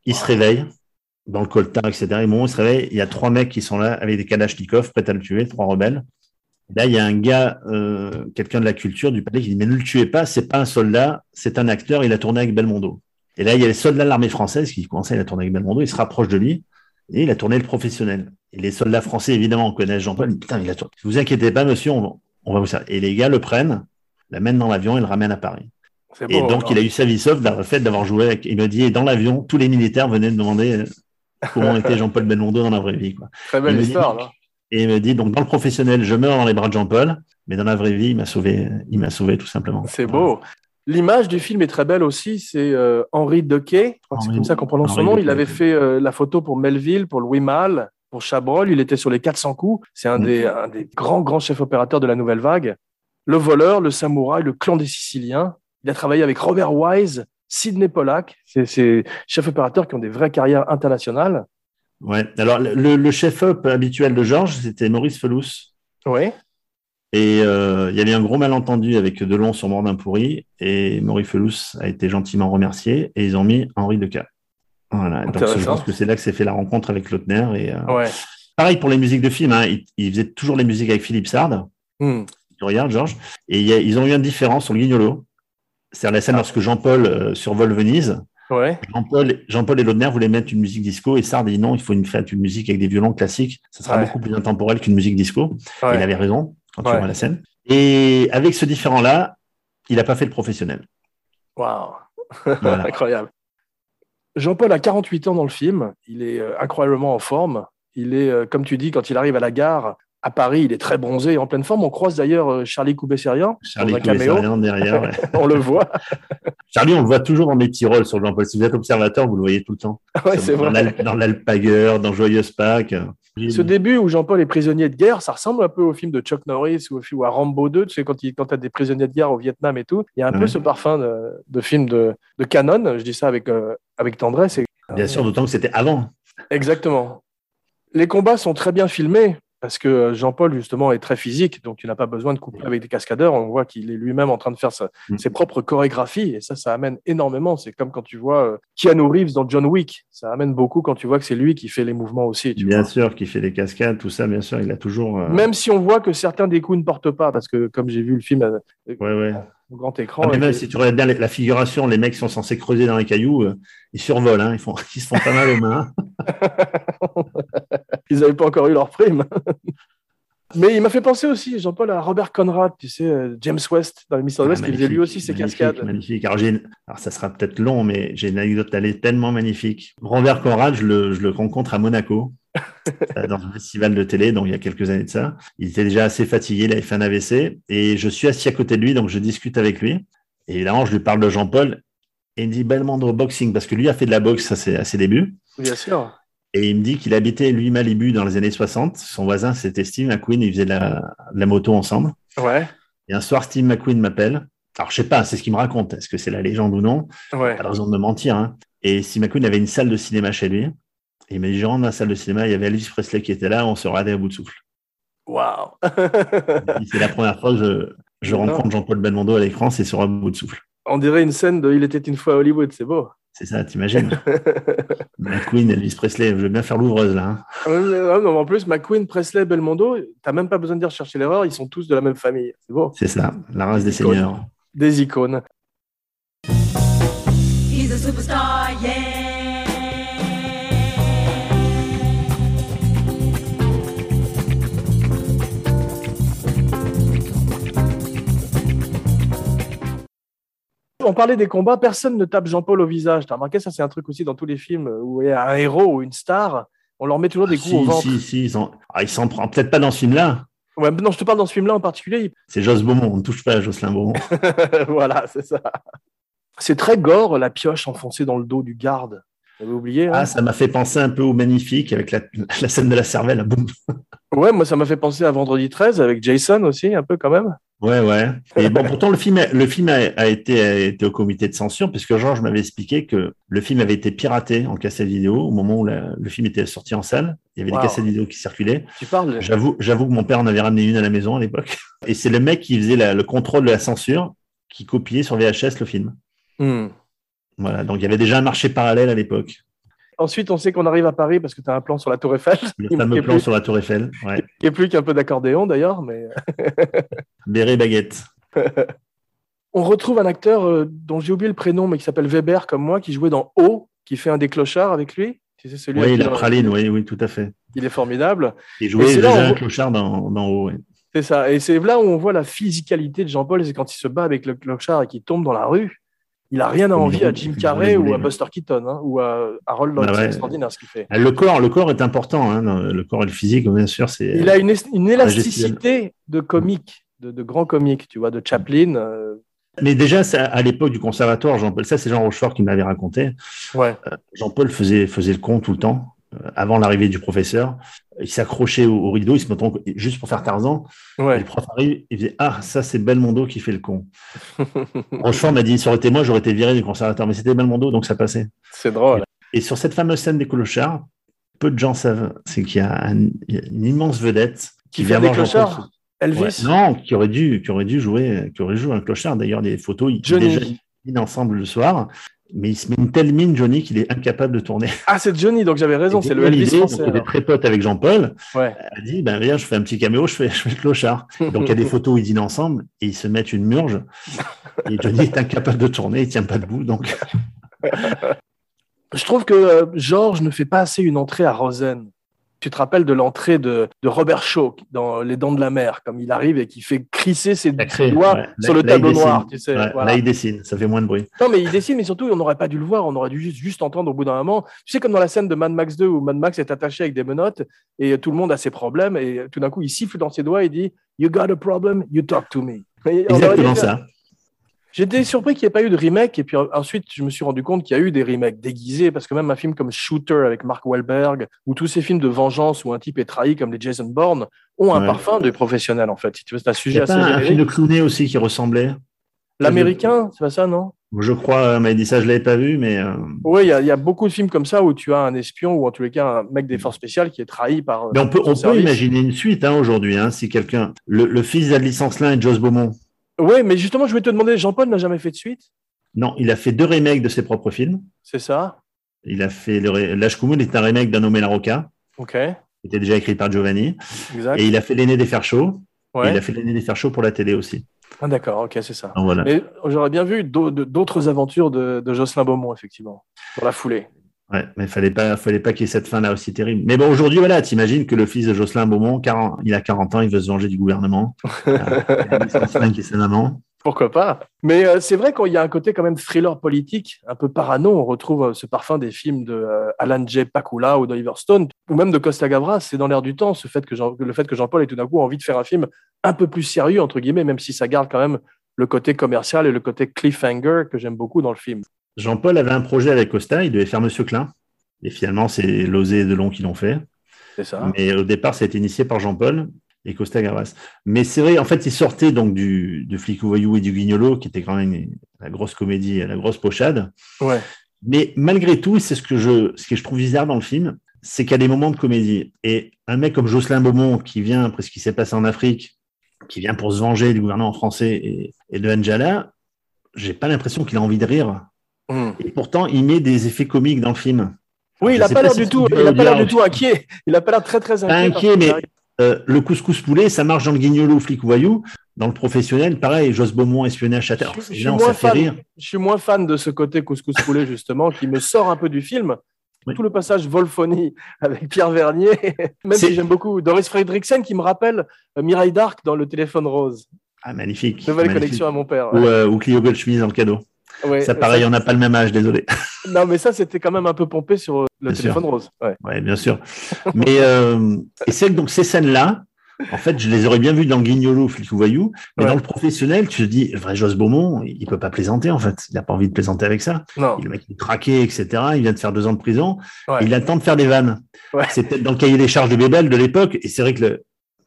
Speaker 2: Il se réveille dans le coltard, etc. Et au il se réveille, il y a trois mecs qui sont là avec des kalachnikovs prêts à le tuer, trois rebelles. Là, il y a un gars, euh, quelqu'un de la culture du palais qui dit, mais ne le tuez pas, c'est pas un soldat, c'est un acteur, il a tourné avec Belmondo. Et là, il y a les soldats de l'armée française qui commencent à tourner avec Belmondo, ils se rapprochent de lui et il a tourné le professionnel. Et les soldats français, évidemment, connaissent Jean-Paul. Putain, il a tourné. Vous inquiétez pas, monsieur, on va, on va vous servir. Et les gars le prennent, l'amènent dans l'avion et le ramènent à Paris. Et donc,
Speaker 1: alors.
Speaker 2: il a eu sa vie sauve dans le fait d'avoir joué avec. Il me dit, et dans l'avion, tous les militaires venaient me demander euh, comment était Jean-Paul Belmondo dans la vraie vie. Quoi.
Speaker 1: Très belle
Speaker 2: dit,
Speaker 1: histoire. là.
Speaker 2: Et il me dit, donc, dans le professionnel, je meurs dans les bras de Jean-Paul, mais dans la vraie vie, il m'a sauvé, il m'a sauvé tout simplement.
Speaker 1: C'est beau. L'image du film est très belle aussi. C'est euh, Henri Dequet, c'est comme ça qu'on prononce son nom. Il avait fait euh, la photo pour Melville, pour Louis Malle, pour Chabrol. Il était sur les 400 coups. C'est un,
Speaker 2: Mm.
Speaker 1: des, un des grands, grands chefs opérateurs de la Nouvelle Vague. Le voleur, le samouraï, le clan des Siciliens. Il a travaillé avec Robert Wise, Sidney Pollack. C'est ces chefs opérateurs qui ont des vraies carrières internationales.
Speaker 2: Ouais. Alors, le, le chef-op habituel de Georges, c'était Maurice Felous.
Speaker 1: Oui.
Speaker 2: Et euh, il y avait un gros malentendu avec Delon sur Mordin pourri, et Maurice Felous a été gentiment remercié, et ils ont mis Henri Deca. Voilà. Donc, je pense que c'est là que s'est fait la rencontre avec Lautner. Et, euh,
Speaker 1: Ouais.
Speaker 2: Pareil pour les musiques de films, hein, il, il faisait toujours les musiques avec Philippe Sard.
Speaker 1: Hmm.
Speaker 2: Tu regardes, Georges. Et il y a- ils ont eu une différence sur le guignolo. C'est-à-dire la scène lorsque Jean-Paul euh, survole Venise.
Speaker 1: Ouais.
Speaker 2: Jean-Paul Jean-Paul et Laudner voulaient mettre une musique disco et Sard dit non, il faut une, faire une musique avec des violons classiques. Ça sera
Speaker 1: Ouais.
Speaker 2: beaucoup plus intemporel qu'une musique disco.
Speaker 1: Ouais.
Speaker 2: Il avait raison quand tu vois la scène. Et avec ce différent-là, il n'a pas fait le professionnel.
Speaker 1: Waouh.
Speaker 2: Voilà.
Speaker 1: Incroyable. Jean-Paul a 48 ans dans le film. Il est euh, incroyablement en forme. Il est, euh, comme tu dis, quand il arrive à la gare, à Paris, il est très bronzé et en pleine forme. On croise d'ailleurs euh, Charlie Coubesserian
Speaker 2: Charlie
Speaker 1: dans un caméo.
Speaker 2: Coubesserian derrière.
Speaker 1: On le voit.
Speaker 2: Charlie, on le voit toujours dans petits rôles sur Jean-Paul. Si vous êtes observateur, vous le voyez tout le temps.
Speaker 1: Ouais, c'est
Speaker 2: dans
Speaker 1: vrai.
Speaker 2: dans l'Alpagueur, dans Joyeuse Pâques.
Speaker 1: Ce début où Jean-Paul est prisonnier de guerre, ça ressemble un peu au film de Chuck Norris ou, à Rambo 2, tu sais, quand il quand as des prisonniers de guerre au Vietnam et tout. Il y a un peu ce parfum de, de film de, de canon, je dis ça avec, euh, avec tendresse. Et,
Speaker 2: Bien sûr, d'autant que c'était avant.
Speaker 1: Exactement. Les combats sont très bien filmés parce que euh, Jean-Paul, justement, est très physique, donc il n'a pas besoin de couper avec des cascadeurs. On voit qu'il est lui-même en train de faire sa-
Speaker 2: Mm.
Speaker 1: ses propres chorégraphies et ça, ça amène énormément. C'est comme quand tu vois euh, Keanu Reeves dans John Wick. Ça amène beaucoup quand tu vois que c'est lui qui fait les mouvements aussi. Tu
Speaker 2: Bien
Speaker 1: vois.
Speaker 2: sûr, qui fait des cascades, tout ça, bien sûr, il a toujours. euh,
Speaker 1: Même si on voit que certains des coups ne portent pas, parce que comme j'ai vu le film euh,
Speaker 2: Ouais, ouais.
Speaker 1: Au grand
Speaker 2: Ah, mais même si tu regardes bien la figuration, les mecs sont censés creuser dans les cailloux, euh, ils survolent, hein, ils, font, ils se font pas mal aux mains.
Speaker 1: ils n'avaient pas encore eu leur prime. Mais il m'a fait penser aussi, Jean-Paul, à Robert Conrad, tu sais, euh, James West dans les Mystères de l'Ouest,
Speaker 2: Ah,
Speaker 1: qui faisait lui aussi ses cascades.
Speaker 2: Magnifique. Alors, une- Alors, ça sera peut-être long, mais j'ai une anecdote elle est tellement magnifique. Robert Conrad, je le, je le rencontre à Monaco, euh, dans un festival de télé, donc il y a quelques années de ça. Il était déjà assez fatigué, il avait fait un AVC, et je suis assis à côté de lui, donc je discute avec lui. Et évidemment, je lui parle de Jean-Paul, et il me dit Belmondo boxing, parce que lui a fait de la boxe à ses, à ses débuts.
Speaker 1: Bien sûr.
Speaker 2: Et il me dit qu'il habitait, lui, Malibu dans les années 60. Son voisin, c'était Steve McQueen. Ils faisaient de la, de la moto ensemble.
Speaker 1: Ouais,
Speaker 2: Et un soir, Steve McQueen m'appelle. Alors, je sais pas, c'est ce qu'il me raconte. Est-ce que c'est la légende ou non?
Speaker 1: Ouais.
Speaker 2: Pas de raison de me mentir. Hein. Et Steve McQueen avait une salle de cinéma chez lui. Et il m'a dit, je rentre dans la salle de cinéma. Il y avait Elvis Presley qui était là. On se regardait à bout de souffle.
Speaker 1: Waouh
Speaker 2: C'est la première fois que je, rencontre Jean-Paul Belmondo à l'écran. C'est sur un bout de souffle.
Speaker 1: On dirait une scène de Il était une fois à Hollywood, c'est beau.
Speaker 2: C'est ça, t'imagines McQueen, Elvis Presley. Je veux bien faire l'ouvreuse, là. hein.
Speaker 1: Ouais, non, en plus, McQueen, Presley, Belmondo, t'as même pas besoin de dire chercher l'erreur, ils sont tous de la même famille. C'est beau.
Speaker 2: C'est ça, la race des seigneurs.
Speaker 1: Des icônes. On parlait des combats, personne ne tape Jean-Paul au visage. T'as remarqué, ça, c'est un truc aussi dans tous les films où il y a un héros ou une star, on leur met toujours des coups
Speaker 2: si,
Speaker 1: au ventre.
Speaker 2: Si, si, ils s'en ah, ils s'en prennent peut-être pas dans ce film-là.
Speaker 1: Ouais, mais non, je te parle dans ce film-là en particulier.
Speaker 2: C'est Joss Beaumont, on ne touche pas à Jocelyn Beaumont.
Speaker 1: voilà, c'est ça. C'est très gore, la pioche enfoncée dans le dos du garde. Vous avez oublié hein?
Speaker 2: Ah, ça m'a fait penser un peu au Magnifique avec la, la scène de la cervelle, boum.
Speaker 1: Ouais, moi, ça m'a fait penser à Vendredi 13 avec Jason aussi, un peu quand même.
Speaker 2: Ouais, ouais. Et bon, pourtant, le film, a- le film a, a été, a été au comité de censure, puisque Georges m'avait expliqué que le film avait été piraté en cassette vidéo au moment où la- le film était sorti en salle. Il y avait
Speaker 1: Wow.
Speaker 2: des cassettes vidéo qui circulaient.
Speaker 1: Tu parles
Speaker 2: J'avoue, j'avoue que mon père en avait ramené une à la maison à l'époque. Et c'est le mec qui faisait la- le contrôle de la censure qui copiait sur VHS le film.
Speaker 1: Hmm.
Speaker 2: Voilà. Donc, il y avait déjà un marché parallèle à l'époque.
Speaker 1: Ensuite, on sait qu'on arrive à Paris parce que tu as un plan sur la Tour Eiffel.
Speaker 2: Le fameux plan
Speaker 1: plus,
Speaker 2: sur la Tour Eiffel. Ouais.
Speaker 1: qui est plus qu'un peu d'accordéon d'ailleurs, mais
Speaker 2: Béret baguette.
Speaker 1: on retrouve un acteur euh, dont j'ai oublié le prénom, mais qui s'appelle Weber comme moi, qui jouait dans O, qui fait un des clochards avec lui. Sais, celui
Speaker 2: Oui, la praline, oui, oui, tout à fait.
Speaker 1: Il est formidable.
Speaker 2: Il jouait
Speaker 1: c'est
Speaker 2: déjà
Speaker 1: on
Speaker 2: un clochard dans, ouais.
Speaker 1: C'est ça. Et c'est là où on voit la physicalité de Jean-Paul, c'est quand il se bat avec le clochard et qu'il tombe dans la rue. Il a rien à envier à Jim Carrey ou à
Speaker 2: boulets,
Speaker 1: Buster Keaton hein, ou à Harold Lloyd.
Speaker 2: Ah ouais.
Speaker 1: C'est extraordinaire ce qu'il fait.
Speaker 2: Le corps, le corps est important. Hein, le corps et le physique, bien sûr. C'est.
Speaker 1: Il a une, élasticité de comique, de, de grand comique, tu vois, de Chaplin. euh,
Speaker 2: Mais déjà, à l'époque du conservatoire, Jean-Paul, ça, c'est Jean Rochefort qui m'avait raconté.
Speaker 1: ouais.
Speaker 2: Jean-Paul faisait, faisait le con tout le temps, euh, avant l'arrivée du professeur. Il s'accrochait au, au rideau, il se mettait juste pour faire Tarzan. Et
Speaker 1: Ouais.
Speaker 2: le prof arrive, il faisait Ah, ça, c'est Belmondo qui fait le con. Rochefort m'a dit Ça aurait été moi, j'aurais été viré du conservatoire. Mais c'était Belmondo, donc ça passait.
Speaker 1: C'est drôle.
Speaker 2: Et sur cette fameuse scène des clochards, peu de gens savent, c'est qu'il y, a un- une immense vedette
Speaker 1: Qui
Speaker 2: vient voir Jean-Paul
Speaker 1: Elvis
Speaker 2: Ouais, non, qui aurait dû, qui aurait dû jouer, qui aurait joué un clochard. D'ailleurs, des photos, ils
Speaker 1: Johnny.
Speaker 2: déjà ensemble le soir, mais il se met une telle mine, Johnny, qu'il est incapable de tourner.
Speaker 1: Ah, c'est Johnny, donc j'avais raison, c'est le Elvis français.
Speaker 2: Il est
Speaker 1: alors.
Speaker 2: très pote avec Jean-Paul.
Speaker 1: Ouais.
Speaker 2: Elle dit, ben viens, je fais un petit caméo, je fais, je fais le clochard. Donc il y a des photos où ils dînent ensemble et ils se mettent une murge. Et Johnny est incapable de tourner, il tient pas debout. Donc
Speaker 1: Je trouve que euh, Georges ne fait pas assez une entrée à Rosen. Tu te rappelles de l'entrée de, de Robert Shaw dans Les Dents de la Mer, comme il arrive et qui fait crisser ses, doigts
Speaker 2: ouais.
Speaker 1: sur
Speaker 2: Là-
Speaker 1: le tableau noir, tu sais.
Speaker 2: Ouais,
Speaker 1: voilà.
Speaker 2: Là, il dessine, ça fait moins de bruit.
Speaker 1: Non, mais il dessine, mais surtout, on n'aurait pas dû le voir, on aurait dû juste, juste entendre au bout d'un moment. Tu sais, comme dans la scène de Mad Max 2 où Mad Max est attaché avec des menottes et tout le monde a ses problèmes et tout d'un coup, il siffle dans ses doigts et dit You got a problem, you talk to me.
Speaker 2: Exactement ça.
Speaker 1: J'étais surpris qu'il n'y ait pas eu de remake, et puis euh, ensuite, je me suis rendu compte qu'il y a eu des remakes déguisés, parce que même un film comme Shooter avec Mark Wahlberg, ou tous ces films de vengeance où un type est trahi, comme les Jason Bourne, ont un
Speaker 2: Ouais.
Speaker 1: parfum de professionnel, en fait. Si tu veux, c'est un
Speaker 2: Il y
Speaker 1: sujet
Speaker 2: a
Speaker 1: assez
Speaker 2: pas un film de Clooney aussi qui ressemblait.
Speaker 1: L'américain, c'est pas ça, non?
Speaker 2: Je crois, on m'a dit ça, je l'avais pas vu, mais euh,
Speaker 1: Oui, il y, a- il y a beaucoup de films comme ça où tu as un espion, ou en tous les cas, un mec des forces spéciales qui est trahi par. euh,
Speaker 2: mais on peut,
Speaker 1: son
Speaker 2: on peut imaginer une suite hein, aujourd'hui. Hein, si quelqu'un, le, le fils d'Adli Sancelin et Joss Beaumont,
Speaker 1: Oui, mais justement, je voulais te demander, Jean-Paul n'a jamais fait de suite?
Speaker 2: Non, il a fait deux remakes de ses propres films.
Speaker 1: C'est ça?
Speaker 2: Il a fait L'âge Koumoun est un remake d'un nommé La Roca,
Speaker 1: Ok,
Speaker 2: qui était déjà écrit par Giovanni,
Speaker 1: exact.
Speaker 2: et il a fait L'aîné des fers chauds. et
Speaker 1: Ouais.
Speaker 2: il a fait L'aîné des fers chauds pour la télé aussi.
Speaker 1: Ah, D'accord, ok, c'est ça.
Speaker 2: Donc voilà.
Speaker 1: Mais j'aurais bien vu d'autres aventures de, de Jocelyn Beaumont, effectivement, dans la foulée.
Speaker 2: Ouais, mais fallait pas, fallait pas qu'il y ait cette fin-là aussi terrible. Mais bon, aujourd'hui, voilà, t'imagines que le fils de Jocelyn Beaumont, 40 il a 40 ans, il veut se venger du gouvernement. Euh, qui est sa maman.
Speaker 1: Pourquoi pas? Mais euh, c'est vrai qu'il y a un côté quand même thriller politique, un peu parano. On retrouve euh, ce parfum des films de euh, Alan J. Pakula ou d'Oliver Stone, ou même de Costa Gavras. C'est dans l'air du temps, ce fait que Jean- le fait que Jean-Paul ait tout d'un coup envie de faire un film un peu plus sérieux, entre guillemets, même si ça garde quand même le côté commercial et le côté cliffhanger que j'aime beaucoup dans le film.
Speaker 2: Jean-Paul avait un projet avec Costa, il devait faire Monsieur Klein. Et finalement, c'est Lozé et Delon qui l'ont fait.
Speaker 1: C'est ça
Speaker 2: Mais au départ, ça a été initié par Jean-Paul et Costa Gavras. Mais c'est vrai, en fait, il sortait donc du, de Flic ou Voyou et du Guignolo, qui était quand même une- la grosse comédie, la grosse pochade.
Speaker 1: Ouais.
Speaker 2: Mais malgré tout, c'est ce que je, ce que je trouve bizarre dans le film, c'est qu'il y a des moments de comédie. Et un mec comme Jocelyn Beaumont, qui vient après ce qui s'est passé en Afrique, qui vient pour se venger du gouvernement français et, et de Njala, j'ai pas l'impression qu'il a envie de rire.
Speaker 1: Hmm.
Speaker 2: Et pourtant, il met des effets comiques dans le film.
Speaker 1: Oui, il n'a pas l'air
Speaker 2: si
Speaker 1: du tout, il a pas l'air du tout inquiet. Il a pas l'air très très inquiet.
Speaker 2: Pas inquiet, mais euh, le couscous poulet, ça marche dans le guignolo, flic ou voyou. Dans le professionnel, pareil, Joss Beaumont espionnage à
Speaker 1: Je, suis
Speaker 2: ça fait rire.
Speaker 1: je suis moins fan de ce côté couscous poulet, justement, qui me sort un peu du film.
Speaker 2: Oui.
Speaker 1: Tout le passage Volphonie avec Pierre Vernier, même si j'aime beaucoup Doris Fredriksen qui me rappelle euh, Mireille Darc dans Le téléphone rose.
Speaker 2: Ah, magnifique.
Speaker 1: Nouvelle
Speaker 2: magnifique.
Speaker 1: connexion à mon père.
Speaker 2: Ou, euh, ou Clio Goldschmidt dans le cadeau.
Speaker 1: Ouais,
Speaker 2: ça, pareil, on n'a pas le même âge, désolé.
Speaker 1: Non, mais ça, c'était quand même un peu pompé sur euh, Le
Speaker 2: Bien
Speaker 1: téléphone rose. Ouais.
Speaker 2: Ouais, bien sûr. Mais euh, et c'est que donc ces scènes-là, en fait, je les aurais bien vues dans le guignolo, flic ou voyou, mais
Speaker 1: Ouais.
Speaker 2: dans le professionnel, tu te dis, le vrai Joss Beaumont, il peut pas plaisanter, en fait. Il n'a pas envie de plaisanter avec ça.
Speaker 1: Non.
Speaker 2: Le mec, il est traqué, etc. Il vient de faire deux ans de prison.
Speaker 1: Ouais.
Speaker 2: Il a le temps de faire des vannes.
Speaker 1: Ouais.
Speaker 2: C'est peut-être dans le cahier des charges de Bébel de l'époque. Et c'est vrai que le,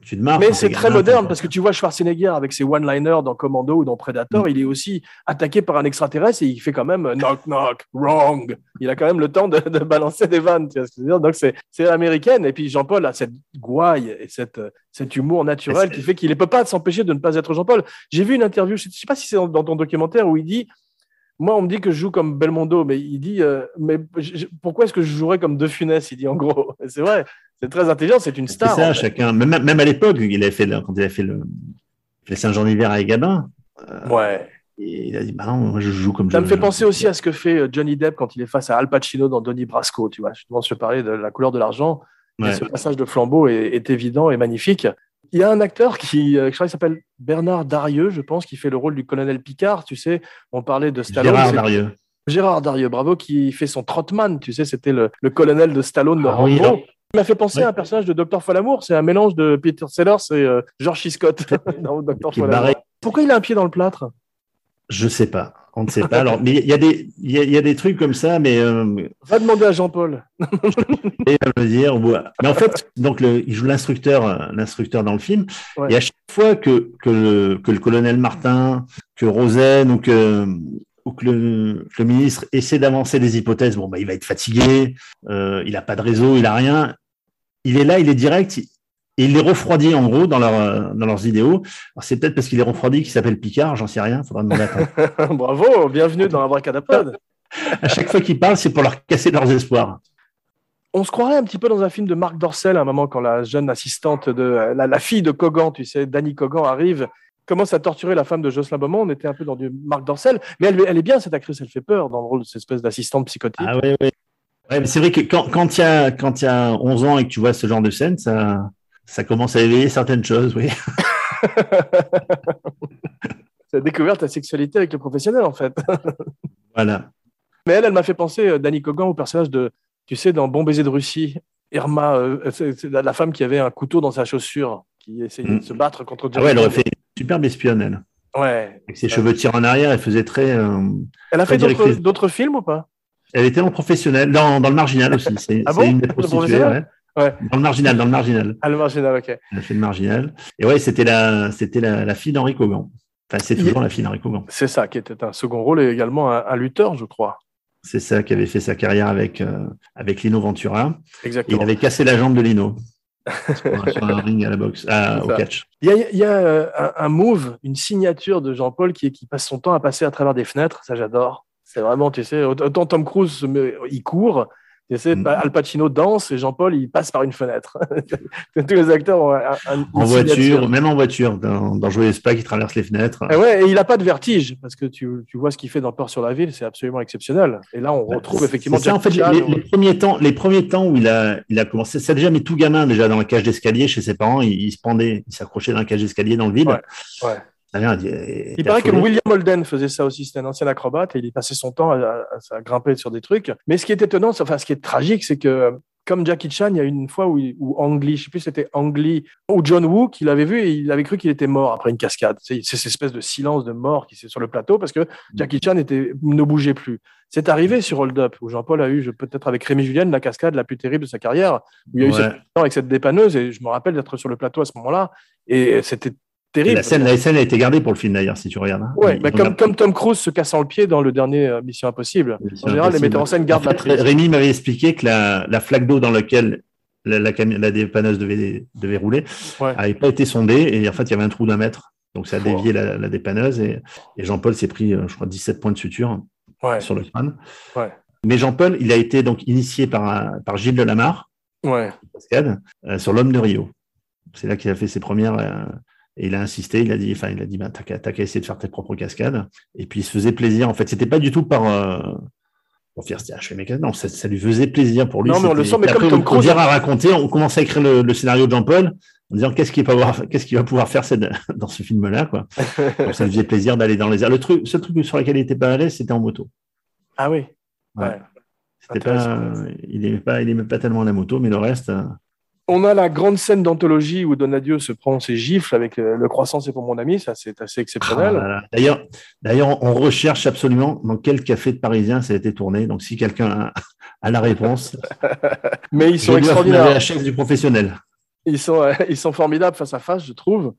Speaker 2: tu te marres.
Speaker 1: Mais c'est très moderne parce que tu vois Schwarzenegger avec ses one-liners dans Commando ou dans Predator,
Speaker 2: Mm.
Speaker 1: il est aussi attaqué par un extraterrestre et il fait quand même euh, knock knock, wrong. Il a quand même le temps de, de balancer des vannes. Tu vois ce que je veux dire Donc c'est américaine. Et puis Jean-Paul a cette gouaille et cette, cet humour naturel qui fait qu'il ne peut pas s'empêcher de ne pas être Jean-Paul. J'ai vu une interview, je ne sais pas si c'est dans, dans ton documentaire, où il dit. Moi, on me dit que je joue comme Belmondo, mais il dit euh, mais je- pourquoi est-ce que je jouerais comme De Funès? Il dit en gros. C'est vrai, c'est très intelligent, c'est une
Speaker 2: C'est
Speaker 1: star.
Speaker 2: ça,
Speaker 1: en fait.
Speaker 2: chacun. Même, même à l'époque, il avait fait le- quand il a fait le, Saint-Jean d'hiver avec Gabin.
Speaker 1: Ouais.
Speaker 2: Et il a dit, bah non, moi je joue comme
Speaker 1: Ça
Speaker 2: je
Speaker 1: me fait penser aussi à ce que fait euh, Johnny Depp quand il est face à Al Pacino dans Donnie Brasco, tu vois. Justement, je parlais de la couleur de l'argent.
Speaker 2: Ouais.
Speaker 1: Ce passage de flambeau est, est évident et magnifique. Il y a un acteur qui, euh, je crois s'appelle Bernard Darieux, je pense, qui fait le rôle du colonel Picard. Tu sais, on parlait de Stallone.
Speaker 2: Gérard
Speaker 1: c'est-
Speaker 2: Darieux.
Speaker 1: Gérard Darieux, bravo, qui fait son Trotman. Tu sais, c'était le, le colonel de Stallone de
Speaker 2: Ah
Speaker 1: Rambo. Il m'a fait penser à un personnage de Dr. Folamour. C'est un mélange de Peter Sellers et euh, George. Scott dans Folamour. Pourquoi il a un pied dans le plâtre?
Speaker 2: Je sais pas. On ne sait pas. Alors, mais il y a des, il y a, il y a des trucs comme ça, mais euh,
Speaker 1: Va demander à Jean-Paul.
Speaker 2: et à me dire. ou- Mais en fait, donc le, il joue l'instructeur, euh, l'instructeur dans le film.
Speaker 1: Ouais.
Speaker 2: Et à chaque fois que que le, que le colonel Martin, que Rosen ou que ou que le, que le ministre essaie d'avancer des hypothèses, bon bah il va être fatigué, euh, il a pas de réseau, il a rien. Il est là, il est direct. il- Et il les refroidit en gros dans, leur, euh, dans leurs idéaux. C'est peut-être parce qu'il est refroidi qu'il s'appelle Picard, j'en sais rien, faudra demander à.
Speaker 1: Bravo, bienvenue dans Abracadapod.
Speaker 2: À chaque fois qu'il parle, c'est pour leur casser leurs espoirs.
Speaker 1: On se croirait un petit peu dans un film de Marc Dorcel à un moment quand la jeune assistante de la, la fille de Kogan, tu sais, Danny Kogan arrive, commence à torturer la femme de Jocelyn Beaumont. On était un peu dans du Marc Dorcel, mais elle, elle est bien cette actrice, elle fait peur dans le rôle de cette espèce d'assistante psychotique.
Speaker 2: Ah oui, oui. Ouais, c'est vrai que quand, quand il y a, quand il y a 11 ans et que tu vois ce genre de scène, ça, ça commence à éveiller certaines choses, oui.
Speaker 1: Tu as découvert ta sexualité avec le professionnel, en fait.
Speaker 2: Voilà.
Speaker 1: Mais elle, elle m'a fait penser, euh, Danny Cogan, au personnage de, tu sais, dans Bon baiser de Russie, Irma, euh, la femme qui avait un couteau dans sa chaussure, qui essayait
Speaker 2: Mm.
Speaker 1: de se battre contre
Speaker 2: Ah ouais, elle aurait fait une superbe espionne, elle.
Speaker 1: Ouais.
Speaker 2: Avec ses cheveux tirés en arrière, elle faisait très. euh,
Speaker 1: Elle a fait d'autres films ou pas?
Speaker 2: Elle était en professionnel, dans, dans le marginal aussi. C'est
Speaker 1: Ah bon?
Speaker 2: une prostituées,
Speaker 1: professionnel
Speaker 2: ouais.
Speaker 1: Ouais.
Speaker 2: Dans le marginal, dans le marginal.
Speaker 1: Ah, le marginal, ok.
Speaker 2: Elle a fait le marginal. Et ouais, c'était la, c'était la, la fille d'Henri Cogan. Enfin, c'est
Speaker 1: Il-
Speaker 2: toujours la fille d'Henri Cogan.
Speaker 1: C'est ça, qui était un second rôle et également un, un lutteur, je crois.
Speaker 2: C'est ça qui avait fait sa carrière avec, euh, avec Lino Ventura. Et
Speaker 1: Exactement.
Speaker 2: il avait cassé la jambe de Lino. Sur, sur un ring à la boxe, à-
Speaker 1: C'est
Speaker 2: au
Speaker 1: ça.
Speaker 2: catch.
Speaker 1: Il y a, il y a, euh, un, un move, une signature de Jean-Paul qui, qui passe son temps à passer à travers des fenêtres. Ça, j'adore. C'est vraiment, tu sais, autant Tom Cruise, il court. Tu sais,
Speaker 2: Mm.
Speaker 1: Al Pacino danse et Jean-Paul, il passe par une fenêtre. Tous les acteurs ont un- un-
Speaker 2: En voiture, même en voiture, dans, dans Joyeux Spa qui traverse les fenêtres.
Speaker 1: Et ouais, et il n'a pas de vertige, parce que tu, tu vois ce qu'il fait dans Peur sur la ville, c'est absolument exceptionnel. Et là, on retrouve effectivement
Speaker 2: ça, en fait, les, premiers temps, les premiers temps où il a, il a commencé, c'est déjà, mais tout gamin, déjà dans la cage d'escalier chez ses parents, il, il se pendait, il s'accrochait dans la cage d'escalier dans le vide.
Speaker 1: Ouais, ouais.
Speaker 2: Vient, il,
Speaker 1: Il paraît que William Holden faisait ça aussi. C'était un ancien acrobate et il passait son temps à, à- à grimper sur des trucs. Mais ce qui est étonnant, enfin, ce qui est tragique, c'est que comme Jackie Chan, il y a une fois où, où Ang Lee, je sais plus si c'était Ang Lee ou John Woo, qui l'avait vu et il avait cru qu'il était mort après une cascade. C'est cette espèce de silence de mort qui s'est sur le plateau parce que Jackie Chan était, ne bougeait plus. C'est arrivé sur Hold Up où Jean-Paul a eu, peut-être avec Rémi Julien, la cascade la plus terrible de sa carrière, où il y a eu cette avec cette dépanneuse et je me rappelle d'être sur le plateau à ce moment-là et c'était terrible.
Speaker 2: La scène, la scène a été gardée pour le film d'ailleurs, si tu regardes. hein.
Speaker 1: Ouais,
Speaker 2: Ils
Speaker 1: bah
Speaker 2: ont
Speaker 1: comme, Tom Cruise se cassant le pied dans le dernier euh, Mission Impossible.
Speaker 2: Mission
Speaker 1: En général, les metteurs en scène gardent
Speaker 2: En
Speaker 1: la prise.
Speaker 2: Rémi m'avait expliqué que la, la flaque d'eau dans laquelle la, la, dépanneuse devait, devait rouler
Speaker 1: Ouais.
Speaker 2: n'avait pas été sondée et en fait, il y avait un trou d'un mètre. Donc, ça a
Speaker 1: Oh.
Speaker 2: dévié la, la dépanneuse et, et Jean-Paul s'est pris, euh, je crois, 17 points de suture
Speaker 1: Ouais,
Speaker 2: sur le crâne.
Speaker 1: Ouais.
Speaker 2: Mais Jean-Paul, il a été donc initié par, par Gilles Delamarre,
Speaker 1: ouais,
Speaker 2: euh, sur l'homme de Rio. C'est là qu'il a fait ses premières. euh, et il a insisté, il a dit, enfin, il a dit, bah, t'as qu'à essayer de faire tes propres cascades. Et puis il se faisait plaisir. En fait, c'était pas du tout par euh, pour faire, fais mes cascades. Non, ça, ça lui faisait plaisir pour lui.
Speaker 1: Non, mais on le sent, mais comme
Speaker 2: après,
Speaker 1: Tom
Speaker 2: on-
Speaker 1: Cruise-
Speaker 2: dirait à raconter. On commençait à écrire le, le scénario de Jean-Paul en disant qu'est-ce qu'il va pouvoir, qu'est-ce qu'il va pouvoir faire cette- dans ce film-là, quoi. Donc, ça lui faisait plaisir d'aller dans les airs. Le truc, seul truc sur lequel il était pas à l'aise, c'était en moto.
Speaker 1: Ah oui.
Speaker 2: Ouais.
Speaker 1: Ouais.
Speaker 2: C'était pas, il aimait pas, il aimait pas tellement la moto, mais le reste.
Speaker 1: On a la grande scène d'anthologie où Donadieu se prend ses gifles avec euh, le croissant, c'est pour mon ami. Ça, c'est assez exceptionnel.
Speaker 2: Ah. D'ailleurs, d'ailleurs, on recherche absolument dans quel café de Parisien ça a été tourné. Donc, si quelqu'un a, a la réponse,
Speaker 1: Mais ils sont
Speaker 2: la
Speaker 1: extraordinaires.
Speaker 2: chef du professionnel.
Speaker 1: Ils sont, euh, ils sont formidables face à face, je trouve.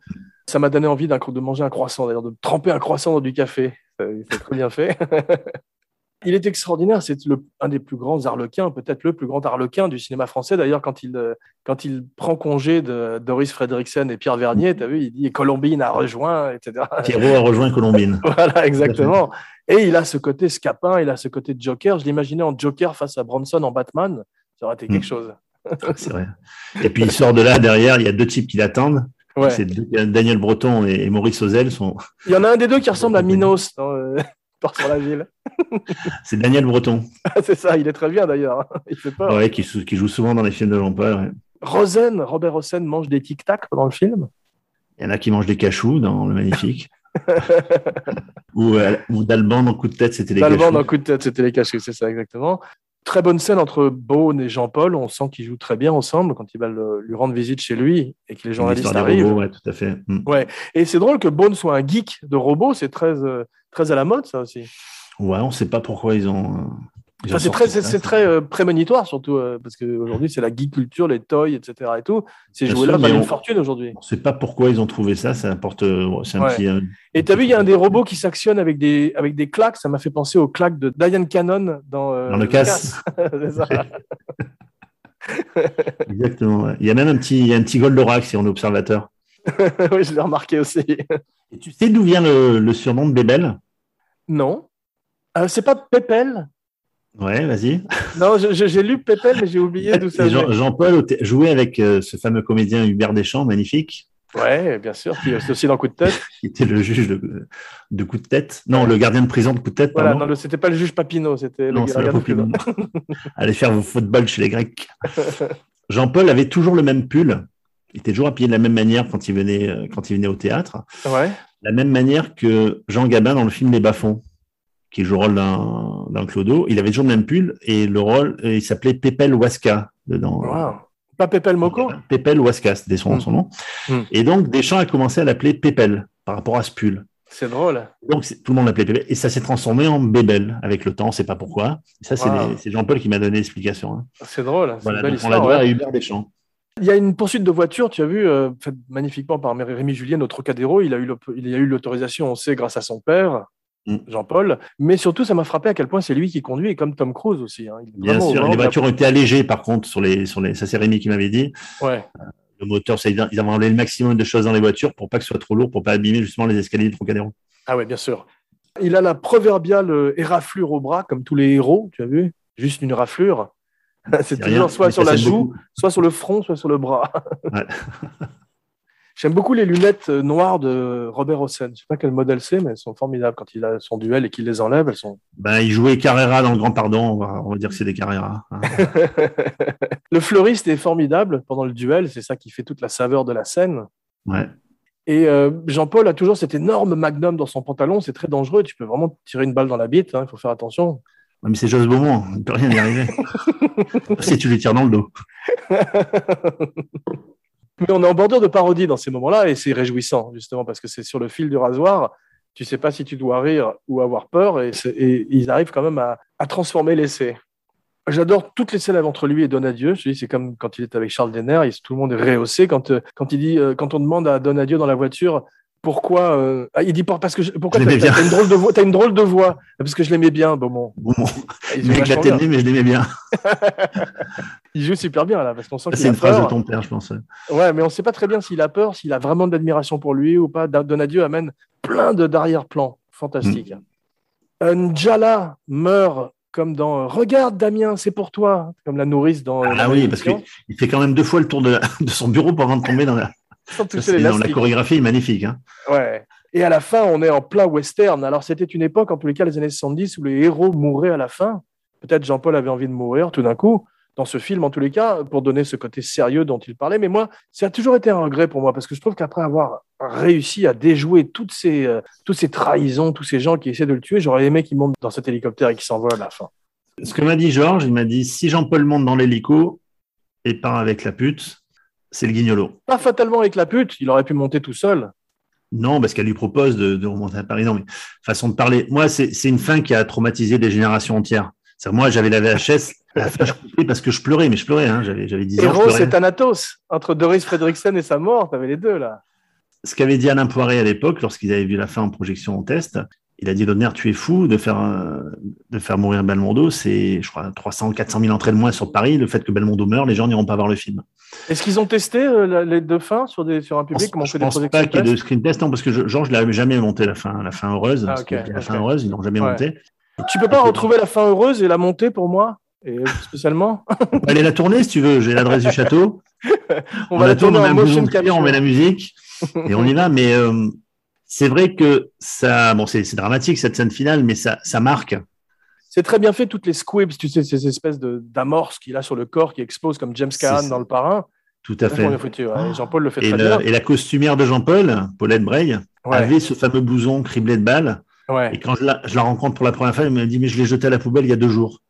Speaker 1: Ça m'a donné envie de manger un croissant, d'ailleurs, de tremper un croissant dans du café. Euh, C'est très bien fait. Il est extraordinaire, c'est un des plus grands arlequins, peut-être le plus grand arlequin du cinéma français. D'ailleurs, quand il, quand il prend congé de Doris Fredriksen et Pierre Vernier, tu as vu, il dit Colombine a rejoint, etc.
Speaker 2: Pierrot a rejoint Colombine.
Speaker 1: Voilà, exactement. Et il a ce côté scapin, il a ce côté Joker. Je l'imaginais en Joker face à Bronson en Batman. Ça aurait été quelque
Speaker 2: Mm.
Speaker 1: chose.
Speaker 2: C'est vrai. Et puis, il sort de là. Derrière, il y a deux types qui l'attendent.
Speaker 1: Ouais.
Speaker 2: Daniel Breton et, Maurice Ozel. Sont...
Speaker 1: Il y en a un des deux qui ressemble à Minos dans euh, sur la ville.
Speaker 2: C'est Daniel Breton,
Speaker 1: C'est ça, il est très bien d'ailleurs. Il fait peur.
Speaker 2: ouais, qui, qui joue souvent dans les films de Jean-Paul. ouais.
Speaker 1: Rosen, Robert Rosen mange des tic-tac pendant le film?
Speaker 2: Il y en a qui mangent des cachous dans Le Magnifique. ou, euh, ou Dalban dans Coup de tête, c'était les cachous.
Speaker 1: dans Coup de tête, c'était les cachets, c'est ça exactement. Très bonne scène entre Beaune et Jean-Paul. On sent qu'ils jouent très bien ensemble quand il va le- lui rendre visite chez lui et que les journalistes arrivent.
Speaker 2: robots, ouais, tout à fait. Mm.
Speaker 1: Et c'est drôle que Beaune soit un geek de robots, c'est très, euh, très à la mode ça aussi.
Speaker 2: Ouais, on ne sait pas pourquoi ils ont. euh,
Speaker 1: Enfin, c'est très, c'est, très euh, prémonitoire surtout euh, parce qu'aujourd'hui c'est la geek culture, les toys, etc. Et tout. Ces jouets-là valent une fortune aujourd'hui.
Speaker 2: On ne sait pas pourquoi ils ont trouvé ça. Ça apporte. euh, c'est un
Speaker 1: Ouais.
Speaker 2: petit. euh,
Speaker 1: Et tu as vu, il y a un des robots qui s'actionne avec des, avec des claques. Ça m'a fait penser aux claques de Diane Cannon dans,
Speaker 2: Dans le casse.
Speaker 1: C'est ça.
Speaker 2: Exactement. ouais. Il y a même un petit, il y a un petit Goldorak si on est observateur.
Speaker 1: oui, je l'ai remarqué aussi.
Speaker 2: Et tu sais d'où vient le, le surnom de Bébel
Speaker 1: Non. Euh, c'est pas Pépel
Speaker 2: Ouais, vas-y.
Speaker 1: Non, j'ai lu Pépel, mais j'ai oublié d'où ça.
Speaker 2: Jean- Jean-Paul jouait avec euh, ce fameux comédien Hubert Deschamps, magnifique.
Speaker 1: Ouais, bien sûr. Qui est aussi dans Coup de tête.
Speaker 2: qui était le juge de, de coup de tête. Non, le gardien de prison de coup de tête.
Speaker 1: Voilà,
Speaker 2: pardon.
Speaker 1: non, c'était pas le juge Papineau, c'était le gardien de prison.
Speaker 2: Allez faire vos football chez les Grecs. Jean-Paul avait toujours le même pull. Il était toujours habillé de la même manière quand il venait, euh, quand il venait au théâtre.
Speaker 1: Ouais.
Speaker 2: La même manière que Jean Gabin dans le film Les Bas-fonds, qui joue le rôle d'un Clodo. Il avait toujours le même pull et le rôle, euh, il s'appelait Pépel Waska dedans.
Speaker 1: Wow. Pas Pépel Moco
Speaker 2: Pépel Waska, c'était son,
Speaker 1: Mm.
Speaker 2: son nom.
Speaker 1: Mm.
Speaker 2: Et donc, Deschamps a commencé à l'appeler Pépel par rapport à ce pull.
Speaker 1: C'est drôle.
Speaker 2: Donc, tout le monde l'appelait Pépel. Et ça s'est transformé en Bébel avec le temps, on ne sait pas pourquoi. Et ça, c'est
Speaker 1: Wow.
Speaker 2: Jean-Paul qui m'a donné l'explication. hein.
Speaker 1: C'est drôle.
Speaker 2: Voilà, donc on l'a
Speaker 1: histoire.
Speaker 2: doit
Speaker 1: ouais.
Speaker 2: à Hubert Deschamps.
Speaker 1: Il y a une poursuite de voiture, tu as vu, euh, faite magnifiquement par Rémi Julien, notre Trocadéro. Il a eu l'autorisation, on sait, grâce à son père,
Speaker 2: Mm.
Speaker 1: Jean-Paul. Mais surtout, ça m'a frappé à quel point c'est lui qui conduit, et comme Tom Cruise aussi. hein. Il
Speaker 2: Bien
Speaker 1: au
Speaker 2: sûr, les voitures ont été allégées par contre sur les, sur les, ça c'est Rémi qui m'avait dit.
Speaker 1: Ouais.
Speaker 2: Le moteur, ils avaient enlevé le maximum de choses dans les voitures pour pas que ce soit trop lourd, pour pas abîmer justement les escaliers du Trocadéro.
Speaker 1: Ah ouais, bien sûr. Il a la proverbiale euh, éraflure au bras, comme tous les héros, tu as vu Juste une raflure. C'est toujours soit sur la joue,
Speaker 2: beaucoup.
Speaker 1: soit sur le front, soit sur le bras.
Speaker 2: Ouais.
Speaker 1: J'aime beaucoup les lunettes euh, noires de Robert Hossein. Je sais pas quel modèle c'est, mais elles sont formidables. Quand il a son duel et qu'il les enlève, elles sont.
Speaker 2: Ben, il jouait Carrera dans le Grand Pardon, on va, on va dire que c'est des Carrera. hein.
Speaker 1: le fleuriste est formidable pendant le duel. C'est ça qui fait toute la saveur de la scène.
Speaker 2: Ouais.
Speaker 1: Et euh, Jean-Paul a toujours cet énorme magnum dans son pantalon. C'est très dangereux. Tu peux vraiment tirer une balle dans la bite. hein. Il faut faire attention.
Speaker 2: Ouais, Mais c'est Joss Beaumont, il ne peut rien y arriver. si tu lui tires dans le dos.
Speaker 1: Mais on est en bordure de parodie dans ces moments-là et c'est réjouissant, justement, parce que c'est sur le fil du rasoir. Tu sais pas si tu dois rire ou avoir peur et, et ils arrivent quand même à, à transformer l'essai. J'adore toutes les scènes entre lui et Donadieu. Je dis, c'est comme quand il est avec Charles Denner, tout le monde est rehaussé. Quand, euh, quand, il dit, euh, quand on demande à Donadieu dans la voiture pourquoi. euh, ah, il dit parce que je- pourquoi t'as
Speaker 2: bien.
Speaker 1: une drôle de voix. T'as une drôle de voix. Parce que je l'aimais bien, Beaumont.
Speaker 2: Beaumont.
Speaker 1: Il
Speaker 2: Il nez, mais je l'aimais bien.
Speaker 1: Il joue super bien là, parce qu'on sent
Speaker 2: C'est une phrase
Speaker 1: peur.
Speaker 2: de ton père, je pense.
Speaker 1: Ouais, mais on ne sait pas très bien s'il a peur, s'il a vraiment de l'admiration pour lui ou pas. Donadieu amène plein de d'arrière-plan. Fantastique. Euh, Njala meurt comme dans euh, Regarde, Damien, c'est pour toi, comme la nourrice dans.
Speaker 2: Ah oui, parce qu'il fait quand même deux fois le tour de, la- de son bureau pour avant de tomber dans la,
Speaker 1: sans toucher
Speaker 2: la chorégraphie est magnifique. Hein.
Speaker 1: Ouais. Et à la fin, on est en plein western. Alors, c'était une époque, en tous les cas, les années 70, où les héros mouraient à la fin. Peut-être Jean-Paul avait envie de mourir tout d'un coup, dans ce film, en tous les cas, pour donner ce côté sérieux dont il parlait. Mais moi, ça a toujours été un regret pour moi, parce que je trouve qu'après avoir réussi à déjouer toutes ces, euh, toutes ces trahisons, tous ces gens qui essaient de le tuer, j'aurais aimé qu'il monte dans cet hélicoptère et qu'il s'envole à la fin.
Speaker 2: Ce que m'a dit Georges, il m'a dit si Jean-Paul monte dans l'hélico et part avec la pute, c'est le guignolo.
Speaker 1: Pas fatalement avec la pute, il aurait pu monter tout seul.
Speaker 2: Non, parce qu'elle lui propose de, de remonter à Paris. Non, mais façon de parler. Moi, c'est une fin qui a traumatisé des générations entières. Moi, j'avais la VHS, la fin, je coupais parce que je pleurais, mais je pleurais. Hein. J'avais j'avais 10 ans. je
Speaker 1: Héros, c'est Thanatos. Entre Doris Fredricksen et sa mort, t'avais les deux, là.
Speaker 2: Ce qu'avait dit Alain Poiré à l'époque, lorsqu'ils avaient vu la fin en projection en test, il a dit Donner, tu es fou de faire, euh, de faire mourir Belmondo. C'est, je crois, 300, 400 000 entrées de moins sur Paris. Le fait que Belmondo meure, les gens n'iront pas voir le film.
Speaker 1: Est-ce qu'ils ont testé euh, les deux fins sur, des, sur un public? Comment
Speaker 2: je
Speaker 1: des
Speaker 2: pense pas qu'il y ait de screen test, non, parce que je- Georges n'avait jamais monté la fin, la fin heureuse.
Speaker 1: Ah,
Speaker 2: la fin heureuse, ils l'ont jamais
Speaker 1: Ouais.
Speaker 2: montée.
Speaker 1: Tu peux pas retrouver la fin heureuse et la monter pour moi et spécialement?
Speaker 2: On peut aller la tourner si tu veux. J'ai l'adresse du château.
Speaker 1: On, va la
Speaker 2: tourne,
Speaker 1: tourner
Speaker 2: met un de on met la musique et on y va. Mais euh, c'est vrai que ça, bon, c'est dramatique cette scène finale, mais ça, ça marque.
Speaker 1: C'est très bien fait, toutes les squibs, tu sais, ces espèces de- d'amorces qu'il a sur le corps qui explosent comme James Caan dans Le Parrain.
Speaker 2: Tout à fait.
Speaker 1: Ouais. Et Jean-Paul le fait
Speaker 2: Et,
Speaker 1: très
Speaker 2: le-
Speaker 1: bien.
Speaker 2: et la costumière de Jean-Paul, Paulette Breil,
Speaker 1: Ouais,
Speaker 2: avait ce fameux blouson criblé de balles.
Speaker 1: ouais.
Speaker 2: Et quand je la, je la rencontre pour la première fois, elle me dit Mais je l'ai jeté à la poubelle il y a deux jours.